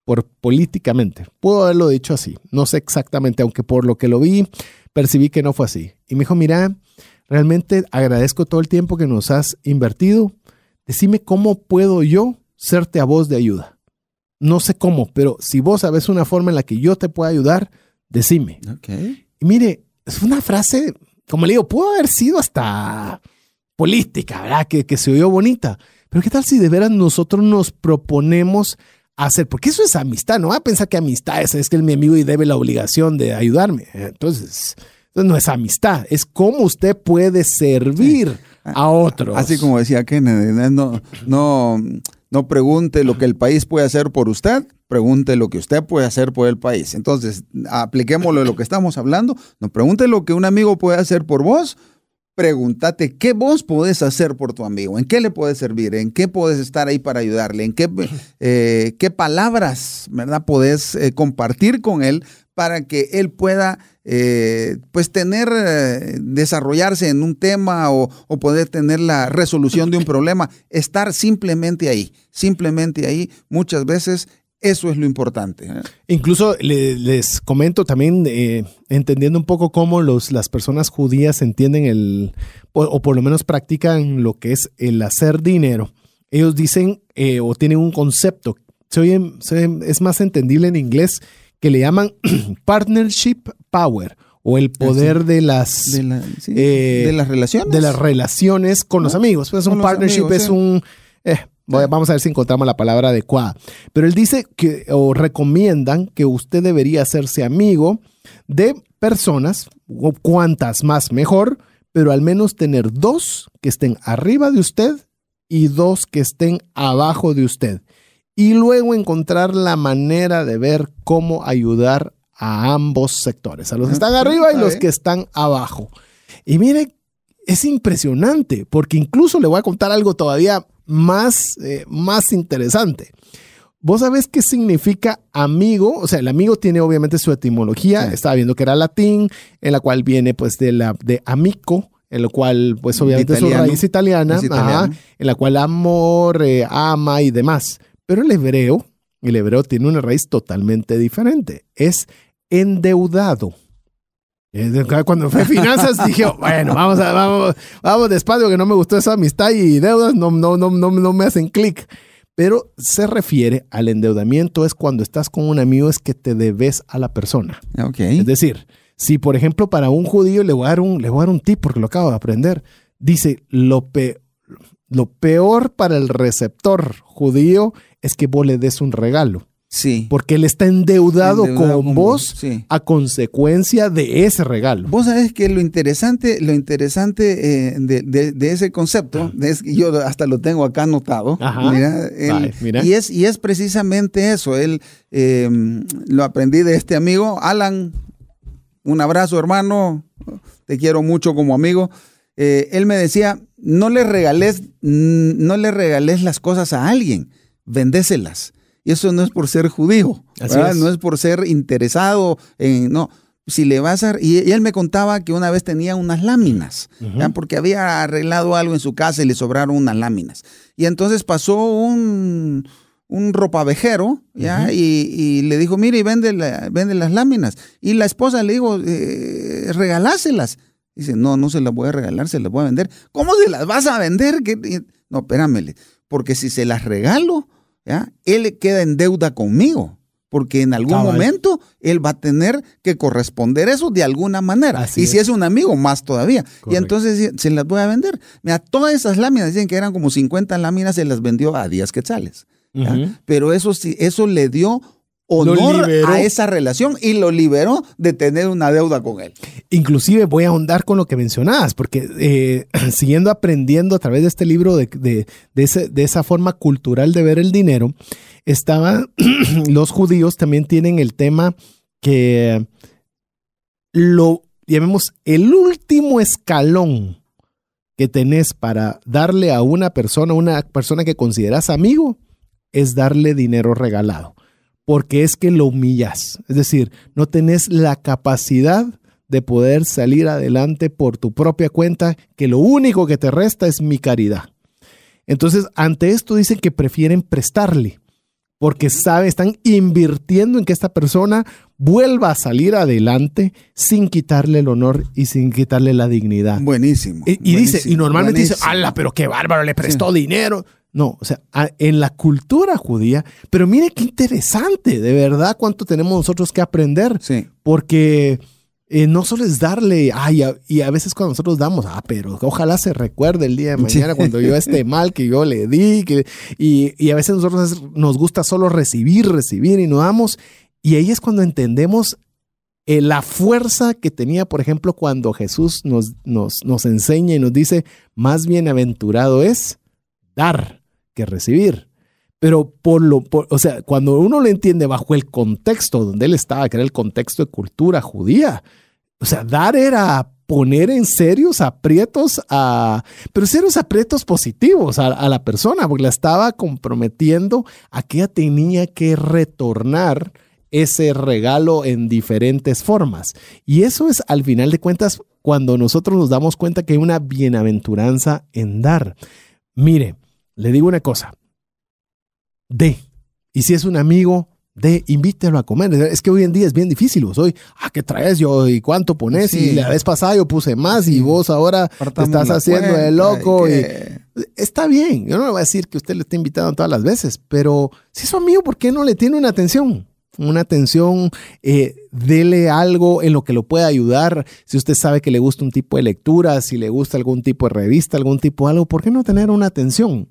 por políticamente, pudo haberlo dicho así, no sé exactamente, aunque por lo que lo vi, percibí que no fue así. Y me dijo, mira, realmente agradezco todo el tiempo que nos has invertido. Decime cómo puedo yo serte a voz de ayuda. No sé cómo, pero si vos sabes una forma en la que yo te pueda ayudar, decime. Y mire, es una frase, como le digo, pudo haber sido hasta política, ¿verdad? Que, que se oyó bonita. Pero ¿qué tal si de veras nosotros nos proponemos hacer? Porque eso es amistad, no va a pensar que amistad es, es que es mi amigo y debe la obligación de ayudarme. Entonces, no es amistad, es cómo usted puede servir a otros. Así como decía Kennedy, no, no, no pregunte lo que el país puede hacer por usted, pregunte lo que usted puede hacer por el país. Entonces, apliquémoslo de lo que estamos hablando, no pregunte lo que un amigo puede hacer por vos, pregúntate qué vos podés hacer por tu amigo, en qué le puedes servir, en qué puedes estar ahí para ayudarle, en qué, eh, qué palabras, ¿verdad? Podés eh, compartir con él para que él pueda, eh, pues, tener, desarrollarse en un tema o, o, poder tener la resolución de un problema. Estar simplemente ahí, simplemente ahí, muchas veces Eso es lo importante. ¿eh? Incluso le- les comento también, eh, entendiendo un poco cómo los, las personas judías entienden el, o, o por lo menos practican lo que es el hacer dinero. Ellos dicen eh, o tienen un concepto, se oye- se oye- es más entendible en inglés, que le llaman partnership power o el poder de las... De, la- sí, Eh, de las relaciones. de las relaciones con los Ah, amigos. Pues un partnership amigos, es sí. un... eh, vamos a ver si encontramos la palabra adecuada. Pero él dice que, o recomiendan que usted debería hacerse amigo de personas, o cuantas más mejor, pero al menos tener dos que estén arriba de usted y dos que estén abajo de usted. Y luego encontrar la manera de ver cómo ayudar a ambos sectores, a los que están arriba y los que están abajo. Y mire, es impresionante, porque incluso le voy a contar algo todavía más, eh, más interesante. ¿Vos sabés qué significa amigo? O sea, el amigo tiene obviamente su etimología. Sí. Estaba viendo que era latín, en la cual viene pues de la de amico, en lo cual pues obviamente Italiano. su raíz italiana, ajá, en la cual amor, eh, ama y demás. Pero el hebreo, el hebreo tiene una raíz totalmente diferente. Es endeudado. Eh, Cuando fue finanzas dije, bueno, vamos, a, vamos, vamos despacio que no me gustó esa amistad y deudas no, no, no, no, no me hacen clic. Pero se refiere al endeudamiento es cuando estás con un amigo es que te debes a la persona. Es decir, si por ejemplo para un judío le voy a dar un, le voy a dar un tip porque lo acabo de aprender. Dice, lo, pe- lo peor para el receptor judío es que vos le des un regalo. Sí. Porque él está endeudado, Endeudado con con vos sí. a consecuencia de ese regalo. Vos sabés que lo interesante, lo interesante eh, de, de- de ese concepto, de es- yo hasta lo tengo acá anotado, Ajá. mira, él- Ay, mira. Y, es, y es precisamente eso, él eh, lo aprendí de este amigo, Alan, un abrazo hermano, te quiero mucho como amigo. Eh, él me decía, no le regales, no le regales las cosas a alguien, vendéselas. Y eso no es por ser judío, Así ¿verdad? es. no es por ser interesado en, no, si le vas a... Y, y él me contaba que una vez tenía unas láminas, porque había arreglado algo en su casa y le sobraron unas láminas. Y entonces pasó un, un ropavejero, ¿ya? y, y le dijo, mire, y vende, la- vende las láminas. Y la esposa le dijo, eh, regaláselas. Dice, no, no se las voy a regalar, se las voy a vender. ¿Cómo se las vas a vender? ¿Qué- No, espéramele, porque si se las regalo, ¿ya? él queda en deuda conmigo. Porque en algún Cabal. momento él va a tener que corresponder eso de alguna manera. Así y si es. un amigo, más todavía. Y entonces sí, se las voy a vender. Mira, todas esas láminas, dicen que eran como 50 láminas, se las vendió a 10 quetzales. Pero eso sí, eso le dio honor a esa relación y lo liberó de tener una deuda con él. Inclusive voy a ahondar con lo que mencionabas, porque eh, siguiendo aprendiendo a través de este libro de, de- de ese- de esa forma cultural de ver el dinero, estaba, los judíos también tienen el tema que lo, llamemos, el último escalón que tenés para darle a una persona, una persona que consideras amigo, es darle dinero regalado, porque es que lo humillas, es decir, no tenés la capacidad de poder salir adelante por tu propia cuenta, que lo único que te resta es mi caridad. Entonces, ante esto dicen que prefieren prestarle, porque sabe, están invirtiendo en que esta persona vuelva a salir adelante sin quitarle el honor y sin quitarle la dignidad. Buenísimo. Y, y dice, y buenísimo, normalmente dice, ala, pero qué bárbaro, le prestó dinero. No, o sea, en la cultura judía, pero mire qué interesante, de verdad, cuánto tenemos nosotros que aprender, Sí. porque eh, no solo es darle, ay, a- y a veces cuando nosotros damos, ah, pero ojalá se recuerde el día de Sí. mañana cuando yo esté mal, que yo le di, que, y, y a veces nosotros nos gusta solo recibir, recibir y no damos, y ahí es cuando entendemos eh, la fuerza que tenía, por ejemplo, cuando Jesús nos, nos, nos enseña y nos dice, más bienaventurado es dar que recibir. Pero por lo, o sea, cuando uno lo entiende bajo el contexto donde él estaba, que era el contexto de cultura judía, o sea, dar era poner en serios aprietos a, pero serios aprietos positivos a, a la persona, porque la estaba comprometiendo a que ella tenía que retornar ese regalo en diferentes formas. Y eso es, al final de cuentas, cuando nosotros nos damos cuenta que hay una bienaventuranza en dar. Mire, le digo una cosa. De. Y si es un amigo, de invítelo a comer. Es que hoy en día es bien difícil. Vos hoy, ah, ¿qué traes yo? ¿Y cuánto pones? Sí. Y la vez pasada yo puse más y vos ahora te estás haciendo cuenta de loco. y y- que- Está bien. Yo no le voy a decir que usted le está invitando todas las veces, pero si es su amigo, ¿por qué no le tiene una atención? Una atención, eh, dele algo en lo que lo pueda ayudar. Si usted sabe que le gusta un tipo de lectura, si le gusta algún tipo de revista, algún tipo de algo, ¿por qué no tener una atención?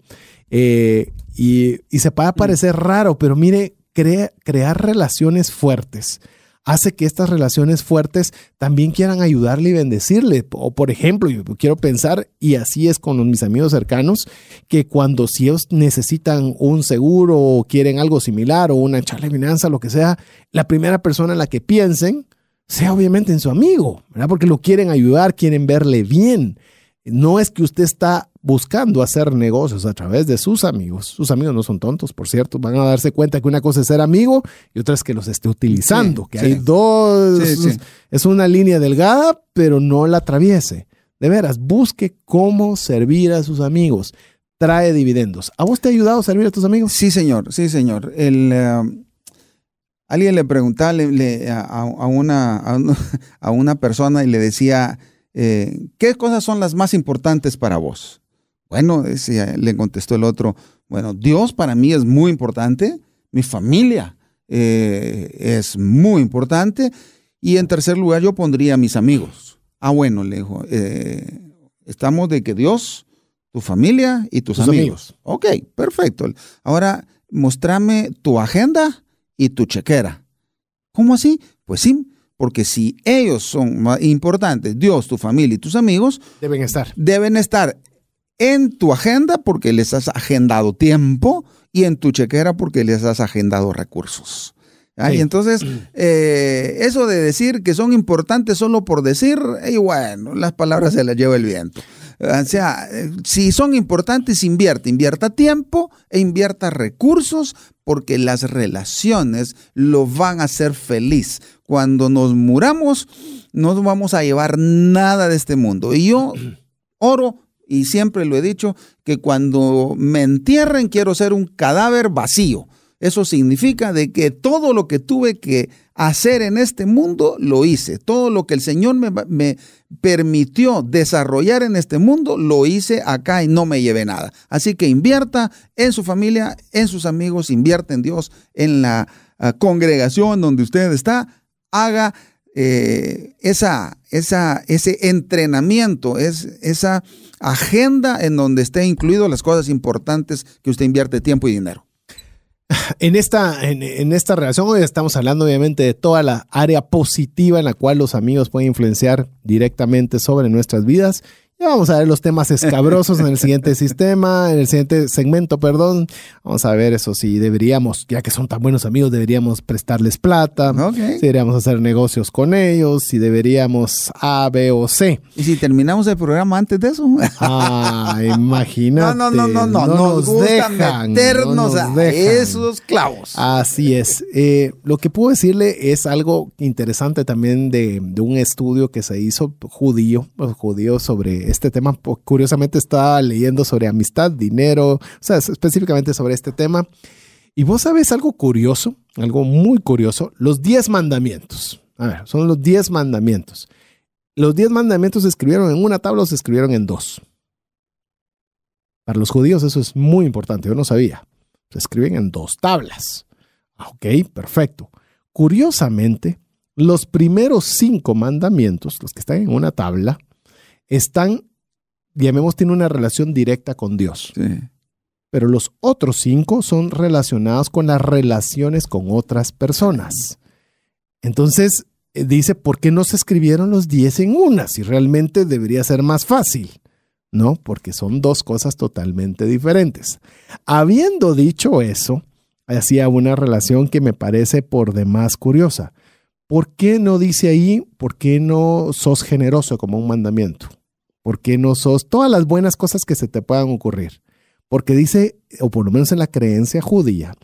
Eh, y, y se puede parecer raro, pero mire, crea- crear relaciones fuertes hace que estas relaciones fuertes también quieran ayudarle y bendecirle. O por ejemplo, yo quiero pensar, y así es con mis amigos cercanos, que cuando si ellos necesitan un seguro o quieren algo similar o una charla de finanzas, lo que sea, la primera persona en la que piensen sea obviamente en su amigo, ¿verdad? Porque lo quieren ayudar, quieren verle bien. No es que usted está buscando hacer negocios a través de sus amigos. Sus amigos no son tontos, por cierto. Van a darse cuenta que una cosa es ser amigo y otra es que los esté utilizando. Sí, que sí. hay dos. Sí. Es una línea delgada, pero no la atraviese. De veras, busque cómo servir a sus amigos. Trae dividendos. ¿A vos te ha ayudado a servir a tus amigos? Sí, señor, sí, señor. El, eh, alguien le preguntaba le- le- a, a una, a, una, a una persona y le decía, eh, ¿qué cosas son las más importantes para vos? Bueno, decía- le contestó el otro, bueno, Dios para mí es muy importante, mi familia eh, es muy importante y en tercer lugar yo pondría a mis amigos. Ah, bueno, le dijo, eh, estamos de que Dios, tu familia y tus, Tus amigos. Ok, perfecto. Ahora, mostrame tu agenda y tu chequera. ¿Cómo así? Pues sí, porque si ellos son más importantes, Dios, tu familia y tus amigos, Deben estar. deben estar en tu agenda porque les has agendado tiempo y en tu chequera porque les has agendado recursos. Ah, Sí. Y entonces, eh, eso de decir que son importantes solo por decir, y bueno, las palabras se las lleva el viento. O sea, si son importantes, invierte, invierta tiempo e invierta recursos porque las relaciones lo van a hacer feliz. Cuando nos muramos, no vamos a llevar nada de este mundo. Y yo oro, y siempre lo he dicho, que cuando me entierren quiero ser un cadáver vacío. Eso significa de que todo lo que tuve que hacer en este mundo lo hice. Todo lo que el Señor me, me permitió desarrollar en este mundo lo hice acá y no me llevé nada. Así que invierta en su familia, en sus amigos, invierta en Dios, en la ah, congregación donde usted está. Haga eh, esa, esa, ese entrenamiento, es, esa agenda en donde esté incluido las cosas importantes que usted invierte tiempo y dinero. En esta, en, en esta relación hoy estamos hablando obviamente de toda la área positiva en la cual los amigos pueden influenciar directamente sobre nuestras vidas. Ya vamos a ver los temas escabrosos en el siguiente sistema, en el siguiente segmento, perdón. Vamos a ver eso, si deberíamos, ya que son tan buenos amigos, deberíamos prestarles plata, Ok. si deberíamos hacer negocios con ellos, si deberíamos A, B o C. Y si terminamos el programa antes de eso. Ah, imagínate. No, no, no, no, no. Nos, gusta dejan, meternos no nos a dejan. esos clavos. Así es. Eh, lo que puedo decirle es algo interesante también de, de un estudio que se hizo judío, pues, judío sobre este tema. Po- Curiosamente estaba leyendo sobre amistad, dinero, o sea, es- específicamente sobre este tema. Y vos sabes algo curioso, algo muy curioso, los 10 mandamientos. A ver, son los 10 mandamientos. Los 10 mandamientos se escribieron en una tabla o se escribieron en dos. Para los judíos eso es muy importante, yo no sabía. Se escriben en dos tablas. Ah, Ok, perfecto. Curiosamente, los primeros cinco mandamientos, los que están en una tabla, están, llamemos, tienen una relación directa con Dios. Sí. Pero los otros cinco son relacionados con las relaciones con otras personas. Entonces, eh, dice, ¿por qué no se escribieron los diez en una? Si realmente debería ser más fácil. No, porque son dos cosas totalmente diferentes. Habiendo dicho eso, hacía una relación que me parece por demás curiosa. ¿Por qué no dice ahí, por qué no sos generoso como un mandamiento? ¿Por qué no sos todas las buenas cosas que se te puedan ocurrir? Porque dice, o por lo menos en la creencia judía,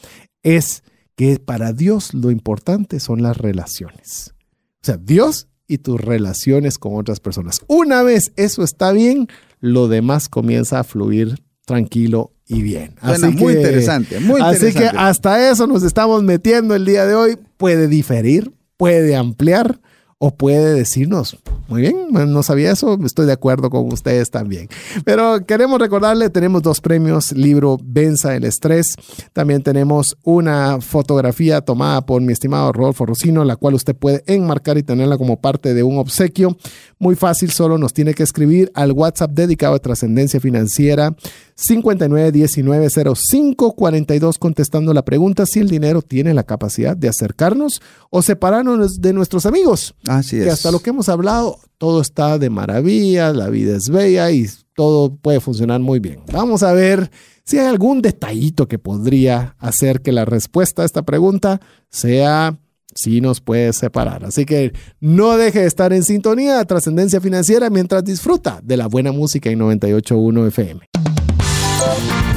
es que para Dios lo importante son las relaciones. O sea, Dios y tus relaciones con otras personas. Una vez eso está bien, lo demás comienza a fluir tranquilo y bien. Suena muy interesante, muy Así interesante. que hasta eso nos estamos metiendo el día de hoy. Puede diferir, puede ampliar o puede decirnos, muy bien, no sabía eso, estoy de acuerdo con ustedes también. Pero queremos recordarle, tenemos dos premios, libro Venza el Estrés, también tenemos una fotografía tomada por mi estimado Rodolfo Rocino, la cual usted puede enmarcar y tenerla como parte de un obsequio. Muy fácil, solo nos tiene que escribir al WhatsApp dedicado a trascendencia financiera 59190542 contestando la pregunta si el dinero tiene la capacidad de acercarnos o separarnos de nuestros amigos. Así Que es. hasta lo que hemos hablado, todo está de maravilla, la vida es bella y todo puede funcionar muy bien. Vamos a ver si hay algún detallito que podría hacer que la respuesta a esta pregunta sea si nos puede separar. Así que no deje de estar en sintonía de trascendencia financiera mientras disfruta de la buena música en 98.1 FM.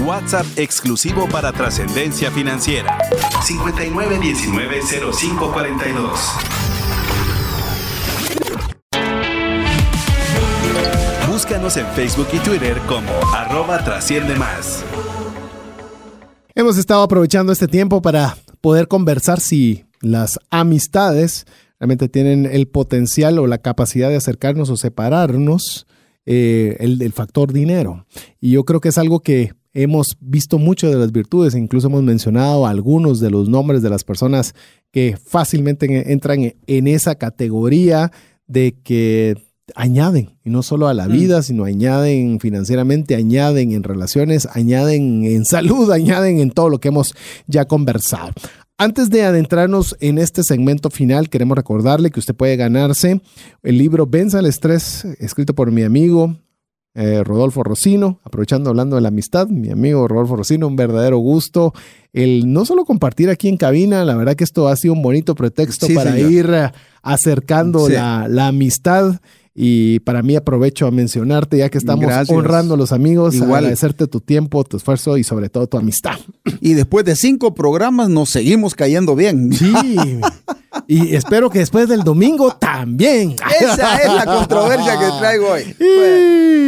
WhatsApp exclusivo para trascendencia financiera. 59190542. En Facebook y Twitter como arroba trasciende. Hemos estado aprovechando este tiempo para poder conversar si las amistades realmente tienen el potencial o la capacidad de acercarnos o separarnos, eh, el, el factor dinero. Y yo creo que es algo que hemos visto mucho de las virtudes, incluso hemos mencionado algunos de los nombres de las personas que fácilmente entran en esa categoría de que añaden, y no solo a la vida, sino añaden financieramente, añaden en relaciones, añaden en salud, añaden en todo lo que hemos ya conversado. Antes de adentrarnos en este segmento final, queremos recordarle que usted puede ganarse el libro Venza el Estrés, escrito por mi amigo eh, Rodolfo Rocino, aprovechando hablando de la amistad, mi amigo Rodolfo Rocino, un verdadero gusto el no solo compartir aquí en cabina, la verdad que esto ha sido un bonito pretexto Sí, para señor. ir eh, acercando Sí. la, la amistad. Y para mí aprovecho a mencionarte, ya que estamos Gracias. honrando a los amigos, Igual. agradecerte tu tiempo, tu esfuerzo y sobre todo tu amistad. Y después de cinco programas nos seguimos cayendo bien. Sí. y espero que después del domingo también. Esa es la controversia que traigo hoy.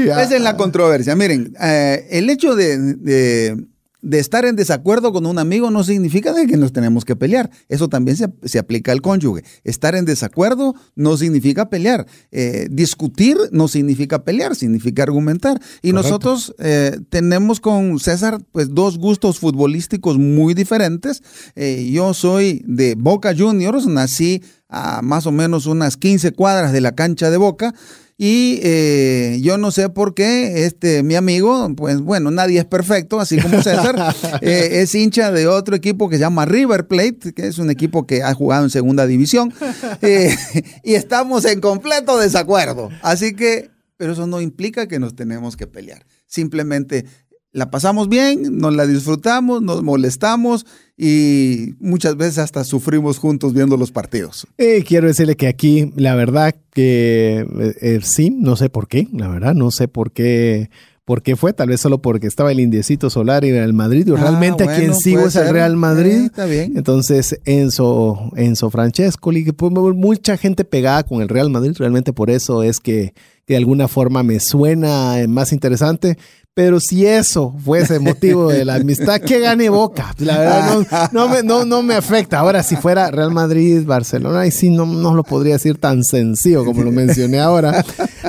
Esa es la controversia. Miren, eh, el hecho de, de- de estar en desacuerdo con un amigo no significa de que nos tenemos que pelear. Eso también se, se aplica al cónyuge. Estar en desacuerdo no significa pelear. Eh, discutir no significa pelear, significa argumentar. Y Correcto. nosotros eh, tenemos con César pues dos gustos futbolísticos muy diferentes. Eh, yo soy de Boca Juniors, nací a más o menos unas 15 cuadras de la cancha de Boca. Y eh, yo no sé por qué este mi amigo, pues bueno, nadie es perfecto, así como César, eh, es hincha de otro equipo que se llama River Plate, que es un equipo que ha jugado en segunda división, eh, y estamos en completo desacuerdo. Así que, pero eso no implica que nos tenemos que pelear. Simplemente la pasamos bien, nos la disfrutamos, nos molestamos y muchas veces hasta sufrimos juntos viendo los partidos. Eh, quiero decirle que aquí, la verdad que eh, eh, sí, no sé por qué, la verdad, no sé por qué. ¿Por qué fue? Tal vez solo porque estaba el indiecito solar y el Real Madrid. Yo Ah, realmente a bueno, quien sigo es ser. Real Madrid. Eh, está bien. Entonces, Enzo, Enzo Francescoli, que pues, mucha gente pegada con el Real Madrid. Realmente por eso es que, que de alguna forma me suena más interesante. Pero si eso fuese motivo de la amistad, que gane Boca. La verdad, no, no me, no, no me afecta. Ahora, si fuera Real Madrid, Barcelona, ahí sí no, no lo podría decir tan sencillo como lo mencioné ahora.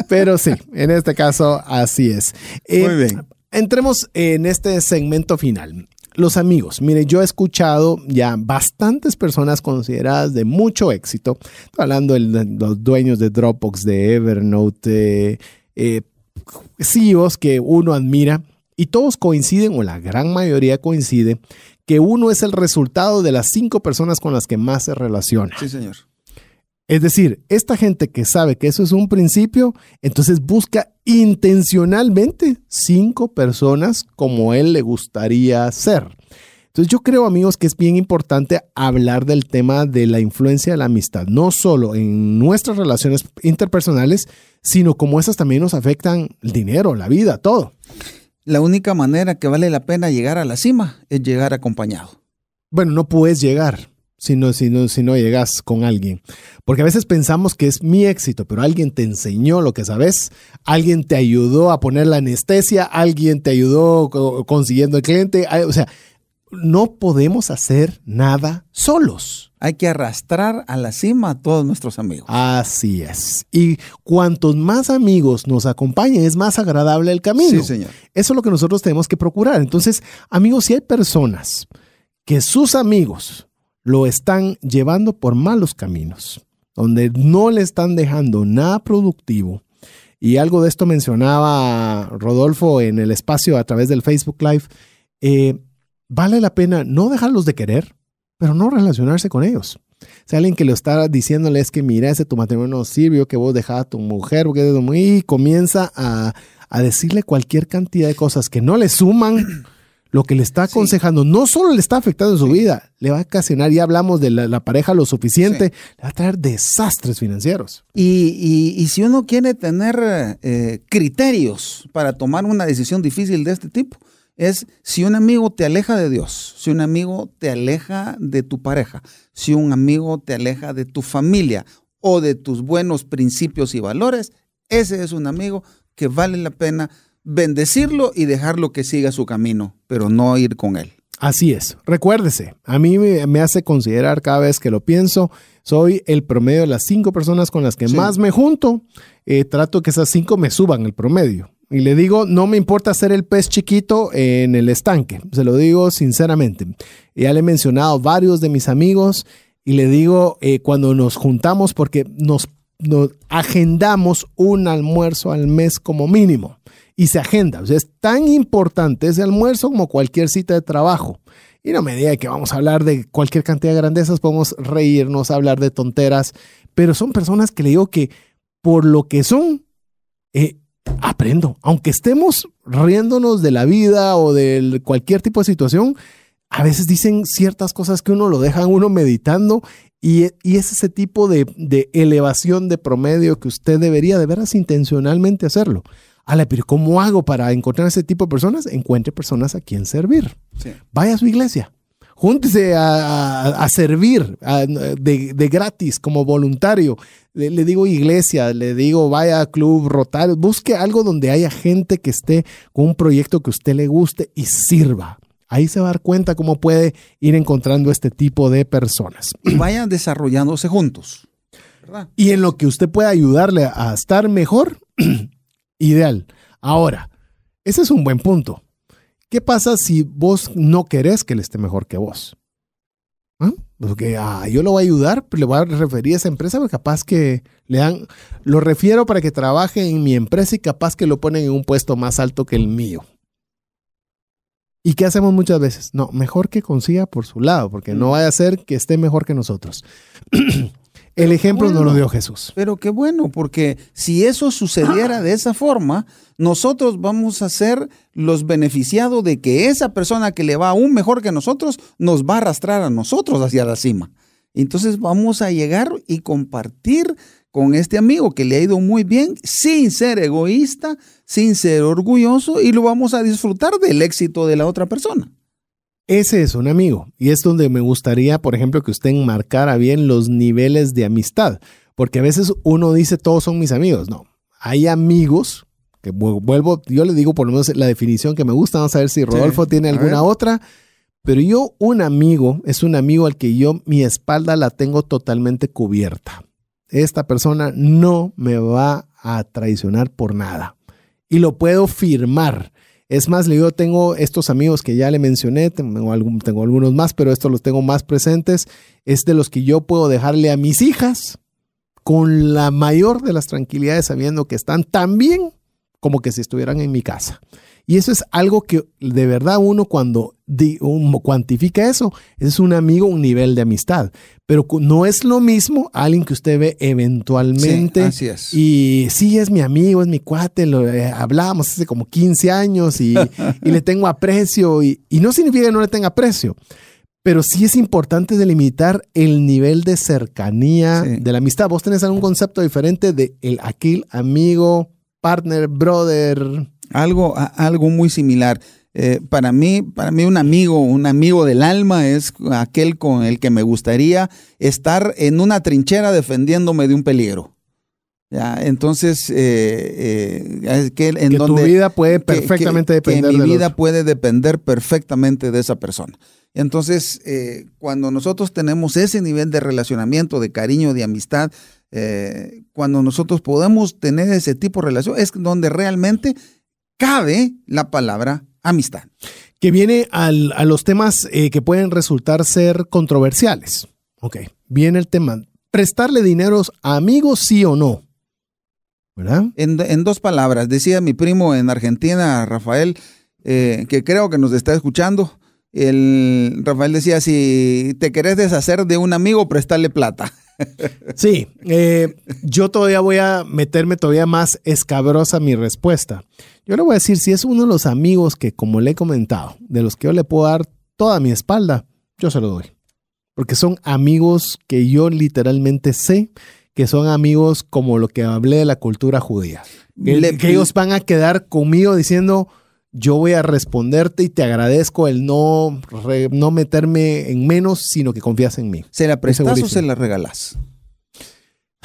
Pero sí, en este caso, así es. Eh, Muy bien. Entremos en este segmento final. Los amigos, mire, yo he escuchado ya bastantes personas consideradas de mucho éxito, hablando de los dueños de Dropbox, de Evernote, eh, CEOs que uno admira y todos coinciden, o la gran mayoría coincide, que uno es el resultado de las cinco personas con las que más se relaciona. Sí, señor. Es decir, esta gente que sabe que eso es un principio, entonces busca intencionalmente cinco personas como él le gustaría ser. Entonces yo creo, amigos, que es bien importante hablar del tema de la influencia de la amistad, no solo en nuestras relaciones interpersonales, sino como esas también nos afectan el dinero, la vida, todo. La única manera que vale la pena llegar a la cima es llegar acompañado. Bueno, no puedes llegar, si no, si, no, si no llegas con alguien. Porque a veces pensamos que es mi éxito, pero alguien te enseñó lo que sabes, alguien te ayudó a poner la anestesia, alguien te ayudó consiguiendo el cliente. O sea, no podemos hacer nada solos. Hay que arrastrar a la cima a todos nuestros amigos. Así es. Y cuantos más amigos nos acompañen, es más agradable el camino. Sí, señor. Eso es lo que nosotros tenemos que procurar. Entonces, amigos, si hay personas que sus amigos lo están llevando por malos caminos, donde no le están dejando nada productivo, y algo de esto mencionaba Rodolfo en el espacio a través del Facebook Live, eh, vale la pena no dejarlos de querer, pero no relacionarse con ellos. Si alguien que lo está diciéndole es que mira, ese tu matrimonio no sirvió, que vos dejás a tu mujer, porque y comienza a, a decirle cualquier cantidad de cosas que no le suman lo que le está aconsejando, no solo le está afectando en su vida, le va a ocasionar, ya hablamos de la, pareja lo suficiente, le va a traer desastres financieros. Y, si uno quiere tener eh, criterios para tomar una decisión difícil de este tipo, es si un amigo te aleja de Dios, si un amigo te aleja de tu pareja, si un amigo te aleja de tu familia o de tus buenos principios y valores, ese es un amigo que vale la pena bendecirlo y dejarlo que siga su camino, pero no ir con él. Así es. Recuérdese, a mí me, hace considerar cada vez que lo pienso, soy el promedio de las cinco personas con las que más me junto. Eh, trato que esas cinco me suban el promedio. Y le digo, no me importa ser el pez chiquito en el estanque, se lo digo sinceramente. Ya le he mencionado varios de mis amigos y le digo, eh, cuando nos juntamos, porque nos, agendamos un almuerzo al mes como mínimo y se agenda. Es tan importante ese almuerzo como cualquier cita de trabajo. Y no me diga que vamos a hablar de cualquier cantidad de grandezas, podemos reírnos, hablar de tonteras, pero son personas que le digo que por lo que son, eh, aprendo. Aunque estemos riéndonos de la vida o de cualquier tipo de situación, a veces dicen ciertas cosas que uno lo deja uno meditando y, es ese tipo de, elevación de promedio que usted debería de veras intencionalmente hacerlo. Ale, pero ¿cómo hago para encontrar ese tipo de personas? Encuentre personas a quien servir. Vaya a su iglesia júntese a, servir de, gratis como voluntario. Le, digo iglesia, le digo vaya a club rotario, busque algo donde haya gente que esté con un proyecto que a usted le guste y sirva. Ahí se va a dar cuenta cómo puede ir encontrando este tipo de personas. Y vayan desarrollándose juntos. Y en lo que usted pueda ayudarle a estar mejor, ideal. Ahora, ese es un buen punto. ¿Qué pasa si vos no querés que él esté mejor que vos? ¿Ah? Porque ah, yo lo voy a ayudar, pero le voy a referir a esa empresa, porque capaz que le dan, lo refiero para que trabaje en mi empresa y capaz que lo ponen en un puesto más alto que el mío. ¿Y qué hacemos muchas veces? No, mejor que consiga por su lado, porque no mm. vaya a ser que esté mejor que nosotros. El ejemplo no lo dio Jesús. Pero qué bueno, porque si eso sucediera de esa forma, nosotros vamos a ser los beneficiados de que esa persona que le va aún mejor que nosotros nos va a arrastrar a nosotros hacia la cima. Entonces vamos a llegar y compartir con este amigo que le ha ido muy bien sin ser egoísta, sin ser orgulloso y lo vamos a disfrutar del éxito de la otra persona. Ese es un amigo y es donde me gustaría, por ejemplo, que usted enmarcara bien los niveles de amistad, porque a veces uno dice todos son mis amigos, no, hay amigos que vuelvo, yo le digo por lo menos la definición que me gusta, vamos a ver si Rodolfo tiene alguna otra, pero yo un amigo es un amigo al que yo mi espalda la tengo totalmente cubierta. Esta persona no me va a traicionar por nada y lo puedo firmar es más, yo tengo estos amigos que ya le mencioné, tengo, algunos más, pero estos los tengo más presentes. Es de los que yo puedo dejarle a mis hijas con la mayor de las tranquilidades sabiendo que están tan bien como que si estuvieran en mi casa. Y eso es algo que de verdad uno cuando cuantifica eso, es un amigo, un nivel de amistad. Pero no es lo mismo alguien que usted ve eventualmente. Sí, así es. Y sí, es mi amigo, es mi cuate, lo eh, hablábamos hace como 15 años y, le tengo aprecio. Y, no significa que no le tenga aprecio. Pero sí es importante delimitar el nivel de cercanía de la amistad. ¿Vos tenés algún concepto diferente de el aquel amigo, partner, brother? Algo, algo muy similar. Eh, para mí, para mí un amigo, un amigo del alma es aquel con el que me gustaría estar en una trinchera defendiéndome de un peligro. ¿Ya? Entonces, eh, eh, que, en que donde, tu vida puede perfectamente que, que, depender que mi vida otro. puede depender perfectamente de esa persona. Entonces, cuando nosotros tenemos ese nivel de relacionamiento, de cariño, de amistad, cuando nosotros podemos tener ese tipo de relación, es donde realmente cabe la palabra amistad. Que viene al- a los temas eh, que pueden resultar ser controversiales. Ok, viene el tema. Prestarle dinero a amigos, sí o no. ¿Verdad? En, en dos palabras, decía mi primo en Argentina, Rafael, eh, que creo que nos está escuchando. El, Rafael decía, si te querés deshacer de un amigo, prestarle plata. Sí, eh, yo todavía voy a meterme todavía más escabrosa mi respuesta. Yo le voy a decir, si es uno de los amigos que, como le he comentado, de los que yo le puedo dar toda mi espalda, yo se lo doy. Porque son amigos que yo literalmente sé que son amigos como lo que hablé de la cultura judía. Que, Le- que ellos van a quedar conmigo diciendo, yo voy a responderte y te agradezco el no, re- no meterme en menos, sino que confías en mí. ¿Se la prestas o se la regalás?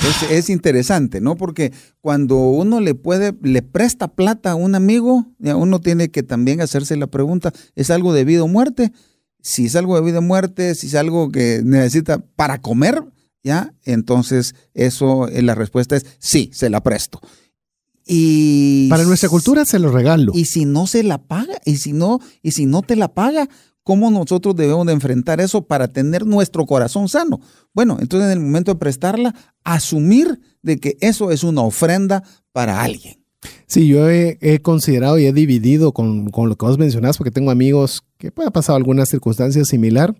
Es, es interesante, ¿no? Porque cuando uno le puede, le presta plata a un amigo, uno tiene que también hacerse la pregunta, ¿es algo de vida o muerte? Si es algo de vida o muerte, si es algo que necesita para comer, ¿ya? Entonces, eso, eh, la respuesta es sí, se la presto. Y Para nuestra cultura se lo regalo. y si no se la paga, y si no, y si no te la paga, ¿cómo nosotros debemos de enfrentar eso para tener nuestro corazón sano? Bueno, entonces en el momento de prestarla, asumir de que eso es una ofrenda para alguien. Sí, yo he, he considerado y he dividido con, con lo que vos mencionás, porque tengo amigos que puede ha pasado alguna circunstancia similar,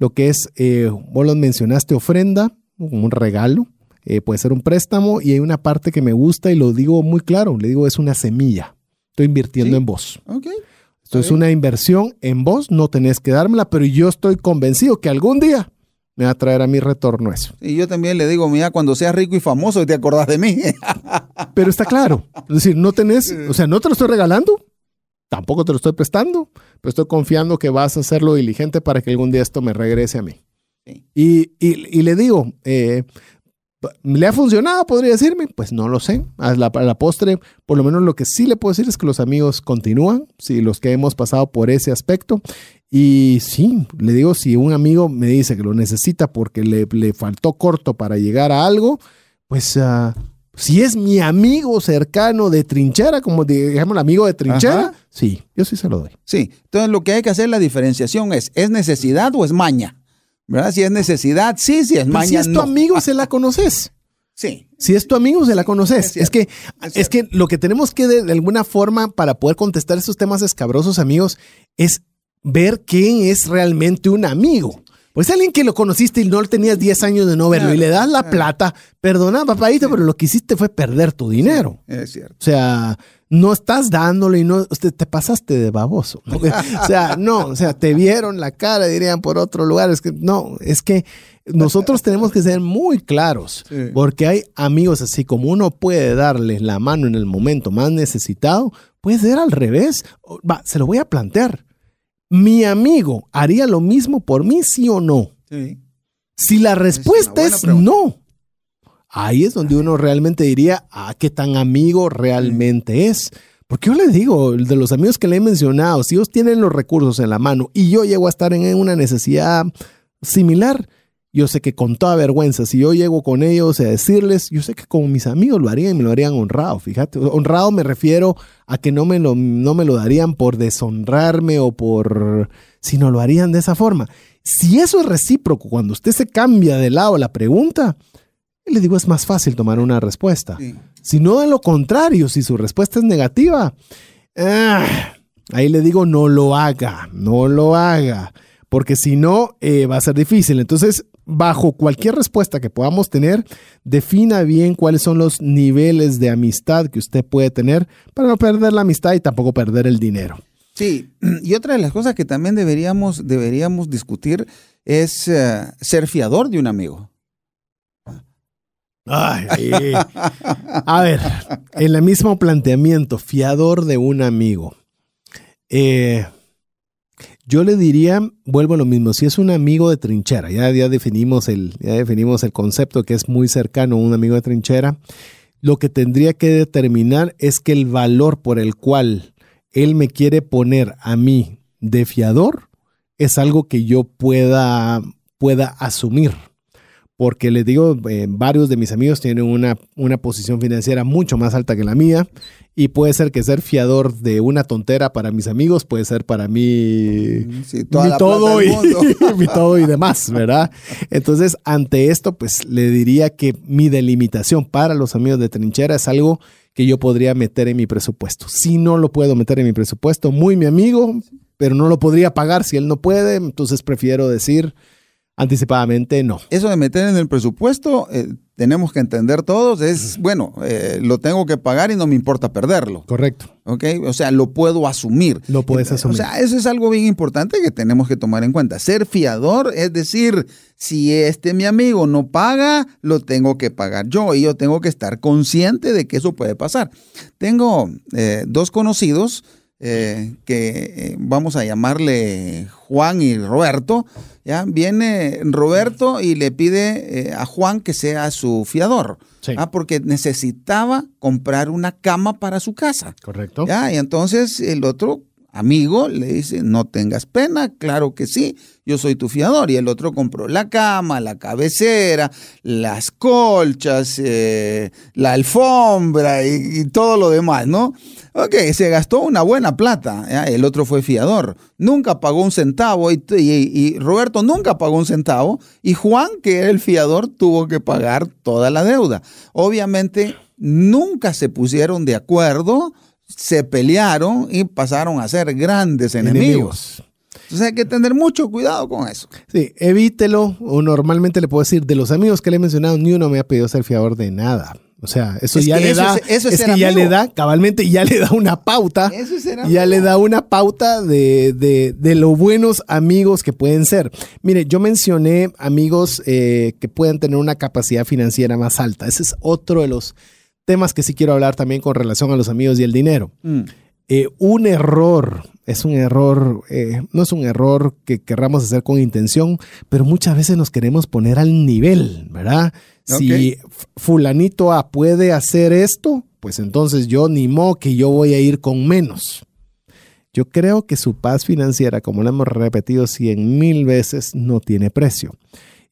lo que es, eh, vos los mencionaste, ofrenda, un regalo, eh, puede ser un préstamo, y hay una parte que me gusta y lo digo muy claro, le digo es una semilla, estoy invirtiendo Sí. en vos. ¿Ok? Esto es una inversión en vos, no tenés que dármela, pero yo estoy convencido que algún día me va a traer a mi retorno eso. Y yo también le digo, mira, cuando seas rico y famoso, te acordás de mí. Pero está claro. Es decir, no tenés, o sea, no te lo estoy regalando, tampoco te lo estoy prestando, pero estoy confiando que vas a hacerlo diligente para que algún día esto me regrese a mí. Sí. Y, y- y le digo, eh, ¿le ha funcionado? Podría decirme. Pues no lo sé. A la, a la postre, por lo menos lo que sí le puedo decir es que los amigos continúan, si los que hemos pasado por ese aspecto. Y sí, le digo, si un amigo me dice que lo necesita porque le, le faltó corto para llegar a algo, pues ah, si es mi amigo cercano de trinchera, como digamos el amigo de trinchera, Ajá. sí, yo sí se lo doy. Sí, entonces lo que hay que hacer, la diferenciación es, ¿es necesidad o es maña? ¿Verdad? Si es necesidad, sí, si es Pero maña, si es tu no. amigo, se la conoces. Sí, Si es tu amigo, se la es conoces. Es que, es es que lo que tenemos que de, de alguna forma para poder contestar estos temas escabrosos, amigos, es ver quién es realmente un amigo. Pues alguien que lo conociste y no tenías 10 años de no verlo y le das la plata, perdona, papadito, pero lo que hiciste fue perder tu dinero. es cierto. O sea, no estás dándole y no usted te pasaste de baboso. O sea, no, o sea, te vieron la cara, dirían por otro lugar. Es que no, es que nosotros tenemos que ser muy claros, Sí. porque hay amigos así como uno puede darles la mano en el momento más necesitado, puede ser al revés. Va, se lo voy a plantear. Mi amigo haría lo mismo por mí, sí o no. Sí. Si la respuesta es, no, ahí es donde uno realmente diría, ah, qué tan amigo realmente es. Porque yo les digo, de los amigos que le he mencionado, si ellos tienen los recursos en la mano y yo llego a estar en una necesidad similar, yo sé que con toda vergüenza, si yo llego con ellos a decirles, yo sé que como mis amigos lo harían y me lo harían honrado, fíjate. Honrado me refiero a que no me lo, no me lo darían por deshonrarme o por... sino lo harían de esa forma. Si eso es recíproco, cuando usted se cambia de lado la pregunta, le digo, es más fácil tomar una respuesta. Sí. Si no, de lo contrario, si su respuesta es negativa, ah, ahí le digo, no lo haga, no lo haga, porque si no, eh, va a ser difícil. Entonces, bajo cualquier respuesta que podamos tener, defina bien cuáles son los niveles de amistad que usted puede tener para no perder la amistad y tampoco perder el dinero. Sí, y otra de las cosas que también deberíamos, deberíamos discutir es eh, ser fiador de un amigo. Ay, sí. A ver, en el mismo planteamiento, fiador de un amigo. Eh, Yo le diría, vuelvo a lo mismo, si es un amigo de trinchera, ya, ya, definimos el, ya definimos el concepto que es muy cercano a un amigo de trinchera, lo que tendría que determinar es que el valor por el cual él me quiere poner a mí de fiador es algo que yo pueda, pueda asumir porque les digo, eh, varios de mis amigos tienen una, una posición financiera mucho más alta que la mía y puede ser que ser fiador de una tontera para mis amigos puede ser para mí mi, todo y, mi todo y demás, ¿verdad? Entonces, ante esto, pues le diría que mi delimitación para los amigos de trinchera es algo que yo podría meter en mi presupuesto. Si no lo puedo meter en mi presupuesto, muy mi amigo, pero no lo podría pagar si él no puede, entonces prefiero decir anticipadamente no. Eso de meter en el presupuesto, eh, tenemos que entender todos, es, bueno, eh, lo tengo que pagar y no me importa perderlo. Correcto. ¿Ok? O sea, lo puedo asumir. Lo puedes asumir. O sea, eso es algo bien importante que tenemos que tomar en cuenta. Ser fiador es decir, si este mi amigo no paga, lo tengo que pagar yo y yo tengo que estar consciente de que eso puede pasar. Tengo eh, dos conocidos eh, que vamos a llamarle Juan y Roberto, ¿ya? Viene Roberto y le pide eh, a Juan que sea su fiador, ¿ah? porque necesitaba comprar una cama para su casa. Correcto. ¿ya? Y entonces el otro amigo le dice, no tengas pena, claro que sí, yo soy tu fiador. Y el otro compró la cama, la cabecera, las colchas, eh, la alfombra y, todo lo demás, ¿no? Ok, se gastó una buena plata, el otro fue fiador, nunca pagó un centavo y, y, Roberto nunca pagó un centavo y Juan, que era el fiador, tuvo que pagar toda la deuda. Obviamente, nunca se pusieron de acuerdo se pelearon y pasaron a ser grandes enemigos. Entonces hay que tener mucho cuidado con eso. Sí, evítelo. O normalmente le puedo decir, de los amigos que le he mencionado, ni uno me ha pedido ser fiador de nada. O sea, eso ya le da, es, que ya le da, cabalmente, ya le da una pauta, ya le da una pauta de, de, lo buenos amigos que pueden ser. Mire, yo mencioné amigos eh, que pueden tener una capacidad financiera más alta. Ese es otro de los temas que sí quiero hablar también con relación a los amigos y el dinero. Mm. Eh, un error, es un error, eh, no es un error que querramos hacer con intención, pero muchas veces nos queremos poner al nivel, ¿verdad? Si fulanito A puede hacer esto, pues entonces yo ni modo que yo voy a ir con menos. Yo creo que su paz financiera, como lo hemos repetido cien mil veces, no tiene precio.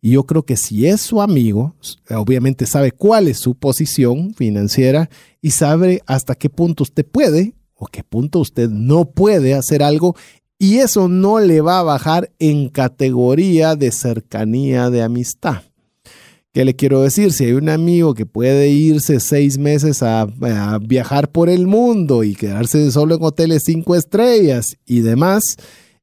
Y yo creo que si es su amigo, obviamente sabe cuál es su posición financiera y sabe hasta qué punto usted puede o qué punto usted no puede hacer algo y eso no le va a bajar en categoría de cercanía de amistad. ¿Qué le quiero decir? Si hay un amigo que puede irse seis meses a, a, viajar por el mundo y quedarse solo en hoteles cinco estrellas y demás,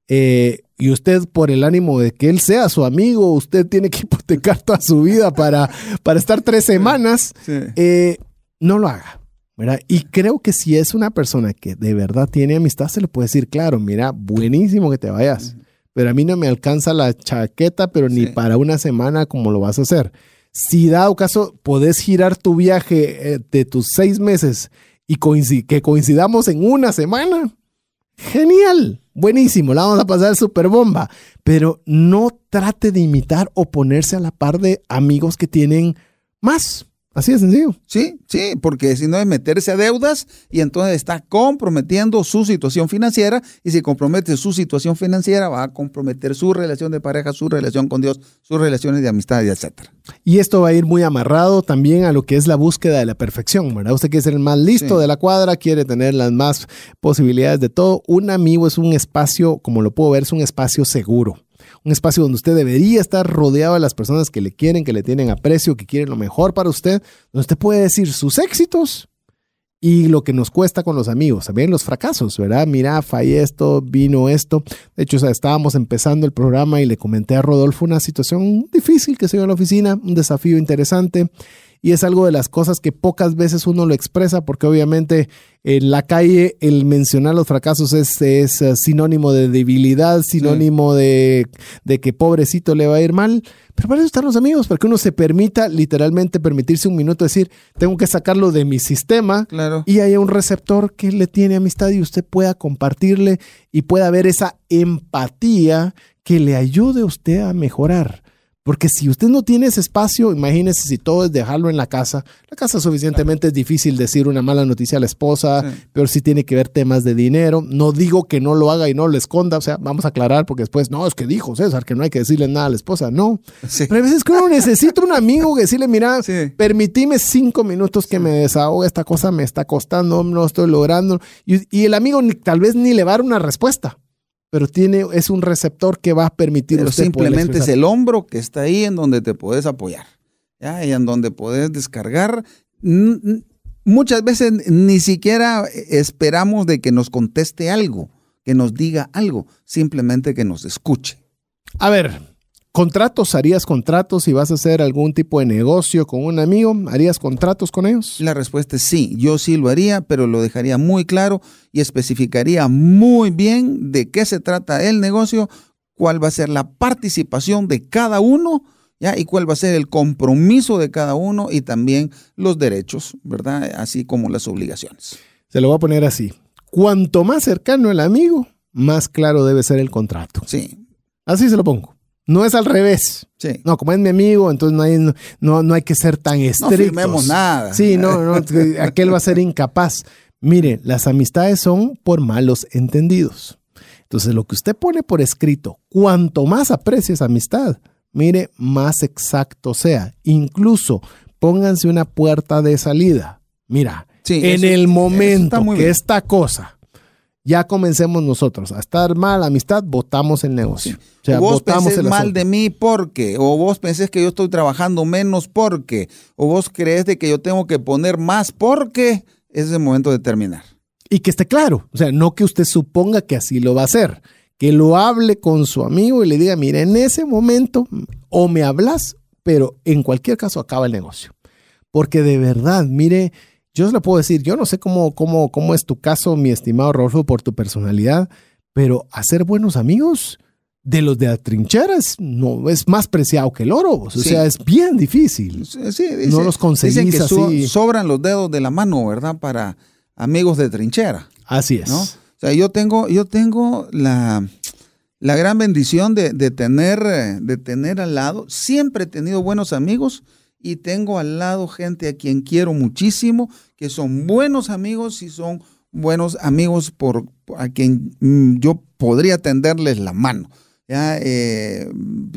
eh, y usted por el ánimo de que él sea su amigo, usted tiene que hipotecar toda su vida para, para estar tres semanas, eh, no lo haga. ¿verdad? Y creo que si es una persona que de verdad tiene amistad, se le puede decir, claro, mira, buenísimo que te vayas, pero a mí no me alcanza la chaqueta, pero ni para una semana como lo vas a hacer. Si dado caso, podés girar tu viaje eh, de tus seis meses y que coincidamos en una semana, genial buenísimo, la vamos a pasar super bomba, pero no trate de imitar o ponerse a la par de amigos que tienen más. Así de sencillo. Sí, sí, porque si no es meterse a deudas y entonces está comprometiendo su situación financiera y si compromete su situación financiera va a comprometer su relación de pareja, su relación con Dios, sus relaciones de amistad y etcétera. Y esto va a ir muy amarrado también a lo que es la búsqueda de la perfección, ¿verdad? Usted quiere ser el más listo de la cuadra, quiere tener las más posibilidades de todo. Un amigo es un espacio, como lo puedo ver, es un espacio seguro un espacio donde usted debería estar rodeado de las personas que le quieren, que le tienen aprecio, que quieren lo mejor para usted, donde usted puede decir sus éxitos y lo que nos cuesta con los amigos, también los fracasos, ¿verdad? Mira, fallé esto, vino esto. De hecho, estábamos empezando el programa y le comenté a Rodolfo una situación difícil que se dio en la oficina, un desafío interesante. Y es algo de las cosas que pocas veces uno lo expresa porque obviamente en la calle el mencionar los fracasos es, es eh, sinónimo de debilidad, sinónimo de, de, que pobrecito le va a ir mal. Pero para eso están los amigos, para que uno se permita literalmente permitirse un minuto decir, tengo que sacarlo de mi sistema claro. y haya un receptor que le tiene amistad y usted pueda compartirle y pueda ver esa empatía que le ayude a usted a mejorar. Porque si usted no tiene ese espacio, imagínese si todo es dejarlo en la casa. La casa suficientemente es difícil decir una mala noticia a la esposa, pero sí tiene que ver temas de dinero. No digo que no lo haga y no lo esconda, o sea, vamos a aclarar porque después, no, es que dijo César que no hay que decirle nada a la esposa. No. Pero a veces que uno necesita un amigo que decirle, mira, permitime cinco minutos que me desahogue, esta cosa me está costando, no estoy logrando. Y, y el amigo tal vez ni le va a dar una respuesta pero tiene, es un receptor que va a permitir. Pero simplemente es el hombro que está ahí en donde te puedes apoyar, ¿ya? y en donde puedes descargar. Muchas veces ni siquiera esperamos de que nos conteste algo, que nos diga algo, simplemente que nos escuche. A ver, ¿Contratos? ¿Harías contratos si vas a hacer algún tipo de negocio con un amigo? ¿Harías contratos con ellos? La respuesta es sí, yo sí lo haría, pero lo dejaría muy claro y especificaría muy bien de qué se trata el negocio, cuál va a ser la participación de cada uno. ¿Ya? Y cuál va a ser el compromiso de cada uno y también los derechos, ¿verdad? Así como las obligaciones. Se lo voy a poner así. Cuanto más cercano el amigo, más claro debe ser el contrato. Sí. Así se lo pongo. No es al revés. Sí. No, como es mi amigo, entonces no hay, no, no hay que ser tan estrictos. No firmemos nada. Sí, no, no, aquel va a ser incapaz. Mire, las amistades son por malos entendidos. Entonces, lo que usted pone por escrito, cuanto más aprecie esa amistad, mire, más exacto sea. Incluso pónganse una puerta de salida. Mira, en el momento que esta cosa ya comencemos nosotros. A estar mal, amistad, votamos el negocio. O, sea, vos pensés mal de mí porque, o vos pensés que yo estoy trabajando menos porque, o vos crees de que yo tengo que poner más porque, es el momento de terminar. Y que esté claro, o sea, no que usted suponga que así lo va a hacer, que lo hable con su amigo y le diga, mire, en ese momento o me hablas, pero en cualquier caso acaba el negocio. Porque de verdad, mire, yo le puedo decir, yo no sé cómo, cómo, cómo es tu caso, mi estimado Rodolfo, por tu personalidad, pero hacer buenos amigos de los de la trincheras no es más preciado que el oro. O sea, es bien difícil. Sí, no los conseguís que así. sobran los dedos de la mano, ¿verdad? Para amigos de trinchera. Así es. ¿no? O sea, yo tengo, yo tengo la, la gran bendición de, de, tener, de tener al lado, siempre he tenido buenos amigos y tengo al lado gente a quien quiero muchísimo, que son buenos amigos y son buenos amigos por, a quien mm, yo podría tenderles la mano. Ya, eh,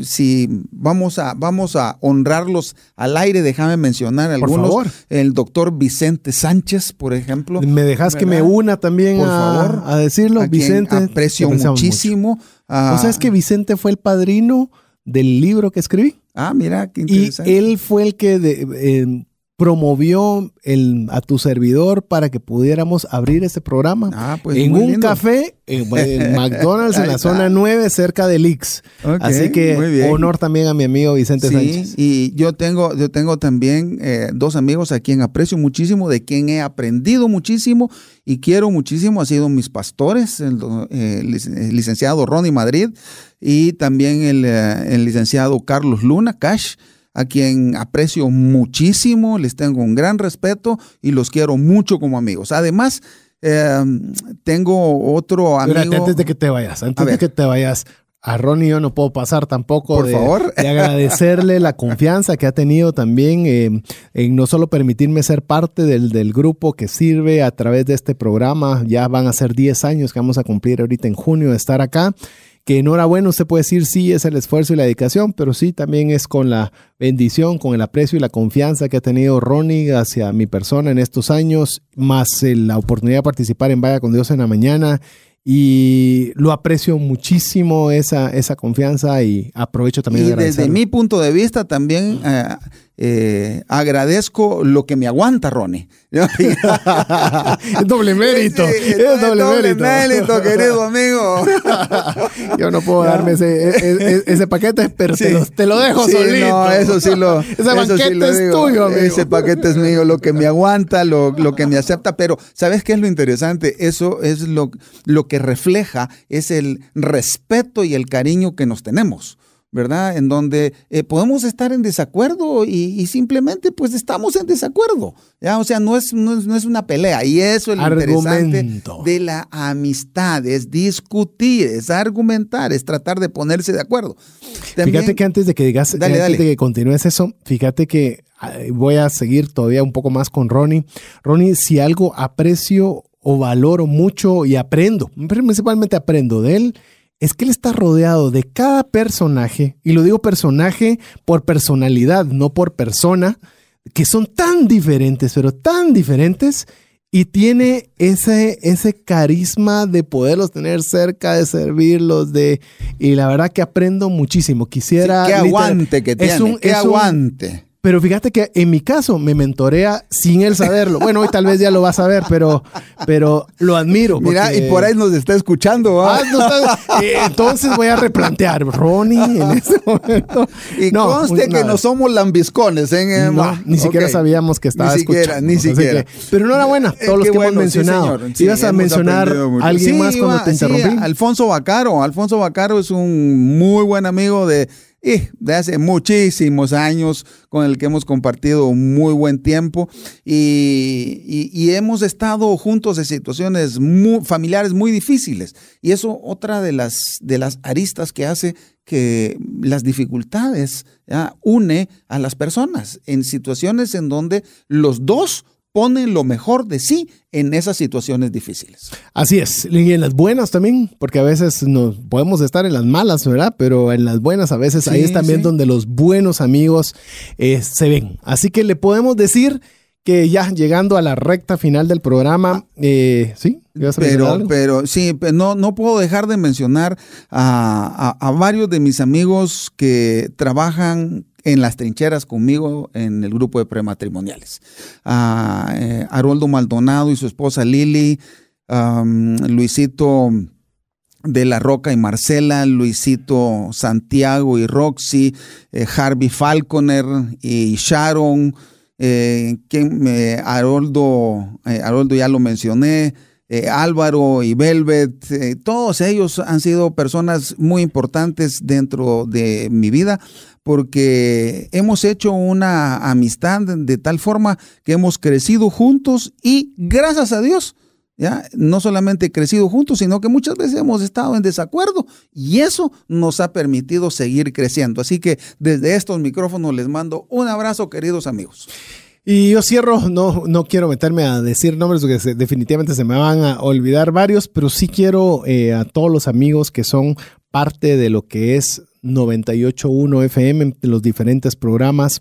si vamos a, vamos a honrarlos al aire, déjame mencionar algunos. Por favor. El doctor Vicente Sánchez, por ejemplo. ¿Me dejas que me una también por a, favor, a decirlo? Vicente. Aprecio muchísimo. o sea, es que Vicente fue el padrino del libro que escribí. Ah, mira, qué interesante. Y él fue el que eh, promovió el, a tu servidor para que pudiéramos abrir este programa ah, pues en un café en, McDonald's en la zona 9 cerca de Lix. Así que honor también a mi amigo Vicente sí, Sánchez. Y yo tengo, yo tengo también eh, dos amigos a quien aprecio muchísimo, de quien he aprendido muchísimo y quiero muchísimo. Ha sido mis pastores, el, eh, licenciado Ronnie Madrid y también el, eh, el licenciado Carlos Luna, Cash a quien aprecio muchísimo, les tengo un gran respeto y los quiero mucho como amigos. Además, em, tengo otro amigo. antes de que te vayas, antes de que te vayas, a Ronnie yo no puedo pasar tampoco Por de, favor. de, agradecerle la confianza que ha tenido también em, en no solo permitirme ser parte del, del, grupo que sirve a través de este programa. Ya van a ser 10 años que vamos a cumplir ahorita en junio de estar acá que enhorabuena, usted puede decir sí es el esfuerzo y la dedicación, pero sí también es con la bendición, con el aprecio y la confianza que ha tenido Ronnie hacia mi persona en estos años, más la oportunidad de participar en Vaya con Dios en la mañana. Y lo aprecio muchísimo esa, esa confianza y aprovecho también y desde mi punto de vista también eh, eh, agradezco lo que me aguanta, Ronnie. es doble mérito. es doble, mérito. querido amigo. Yo no puedo darme ese, e, e, ese, paquete, pero te, lo, dejo sí, solito. No, eso sí lo. ese paquete es tuyo, amigo. Ese paquete es mío, lo que me aguanta, lo, lo, que me acepta. Pero, ¿sabes qué es lo interesante? Eso es lo, lo que refleja, es el respeto y el cariño que nos tenemos. ¿Verdad? En donde eh, podemos estar en desacuerdo y, simplemente pues estamos en desacuerdo, ¿ya? O sea, no es, no es, una pelea y eso es lo interesante de la amistad, es discutir, es argumentar, es tratar de ponerse de acuerdo. fíjate que antes de que digas, antes de que continúes eso, fíjate que voy a seguir todavía un poco más con Ronnie. Ronnie, si algo aprecio o valoro mucho y aprendo, principalmente aprendo de él, es que él está rodeado de cada personaje, y lo digo personaje por personalidad, no por persona, que son tan diferentes, pero tan diferentes, y tiene ese, ese carisma de poderlos tener cerca, de servirlos, de y la verdad que aprendo muchísimo. Quisiera. que aguante que tiene, un, que aguante. Pero fíjate que en mi caso me mentorea sin él saberlo. Bueno, hoy tal vez ya lo va a saber, pero, pero lo admiro. Mira, y por ahí nos está escuchando. Ah, eh, entonces voy a replantear, Ronnie, en ese momento. Y conste que no somos lambiscones. ¿eh? No, ni siquiera sabíamos que estaba ni siquiera, Ni siquiera, pero enhorabuena, todos los que hemos mencionado. Sí, ¿Ibas a mencionar a alguien más cuando te interrumpí? Alfonso Bacaro. Alfonso Bacaro es un muy buen amigo de y de hace muchísimos años con el que hemos compartido muy buen tiempo y, hemos estado juntos en situaciones familiares muy difíciles. Y eso otra de las, de las aristas que hace que las dificultades une a las personas en situaciones en donde los dos ponen lo mejor de sí en esas situaciones difíciles. Así es, y en las buenas también, porque a veces nos podemos estar en las malas, ¿verdad? Pero en las buenas a veces ahí es también donde los buenos amigos eh, se ven. Así que le podemos decir que ya llegando a la recta final del programa, eh, sí, pero, pero sí, no, no puedo dejar de mencionar a, a, varios de mis amigos que trabajan en las trincheras conmigo en el grupo de prematrimoniales. A eh, Maldonado y su esposa Lili, Luisito de la Roca y Marcela, Luisito Santiago y Roxy, eh, Harvey Falconer y Sharon, eh, Haroldo, Haroldo ya lo mencioné, Álvaro y Velvet, todos ellos han sido personas muy importantes dentro de mi vida porque hemos hecho una amistad de tal forma que hemos crecido juntos y gracias a Dios, ya no solamente crecido juntos, sino que muchas veces hemos estado en desacuerdo y eso nos ha permitido seguir creciendo. Así que desde estos micrófonos les mando un abrazo, queridos amigos. Y yo cierro, no, no quiero meterme a decir nombres porque definitivamente se me van a olvidar varios, pero sí quiero eh, a todos los amigos que son parte de lo que es 98.1 FM, los diferentes programas.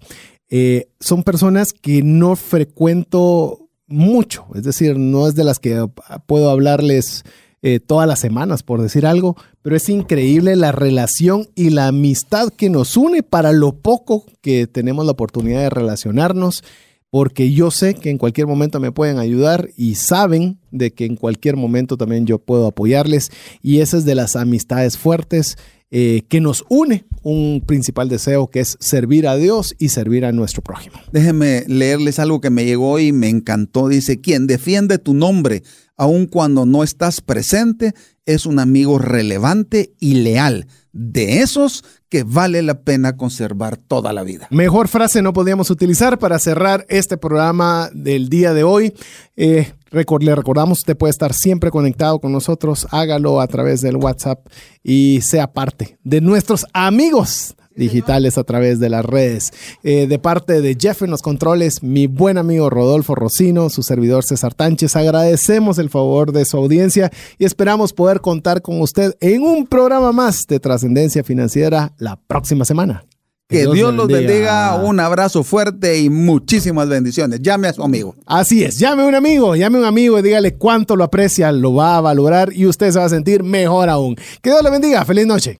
Eh, son personas que no frecuento mucho, es decir, no es de las que puedo hablarles eh, todas las semanas, por decir algo, pero es increíble la relación y la amistad que nos une para lo poco que tenemos la oportunidad de relacionarnos, porque yo sé que en cualquier momento me pueden ayudar y saben de que en cualquier momento también yo puedo apoyarles y esa es de las amistades fuertes eh, que nos une un principal deseo que es servir a Dios y servir a nuestro prójimo. Déjenme leerles algo que me llegó y me encantó. Dice, quien defiende tu nombre aun cuando no estás presente es un amigo relevante y leal. De esos que vale la pena conservar toda la vida. Mejor frase no podíamos utilizar para cerrar este programa del día de hoy. Eh, le recordamos, usted puede estar siempre conectado con nosotros, hágalo a través del WhatsApp y sea parte de nuestros amigos digitales a través de las redes. Eh, de parte de Jeff en los controles, mi buen amigo Rodolfo Rocino, su servidor César Tánchez, agradecemos el favor de su audiencia y esperamos poder contar con usted en un programa más de trascendencia financiera la próxima semana. Que, Dios, los bendiga. Un abrazo fuerte y muchísimas bendiciones. Llame a su amigo. Así es, llame a un amigo, llame a un amigo y dígale cuánto lo aprecia, lo va a valorar y usted se va a sentir mejor aún. Que Dios le bendiga. Feliz noche.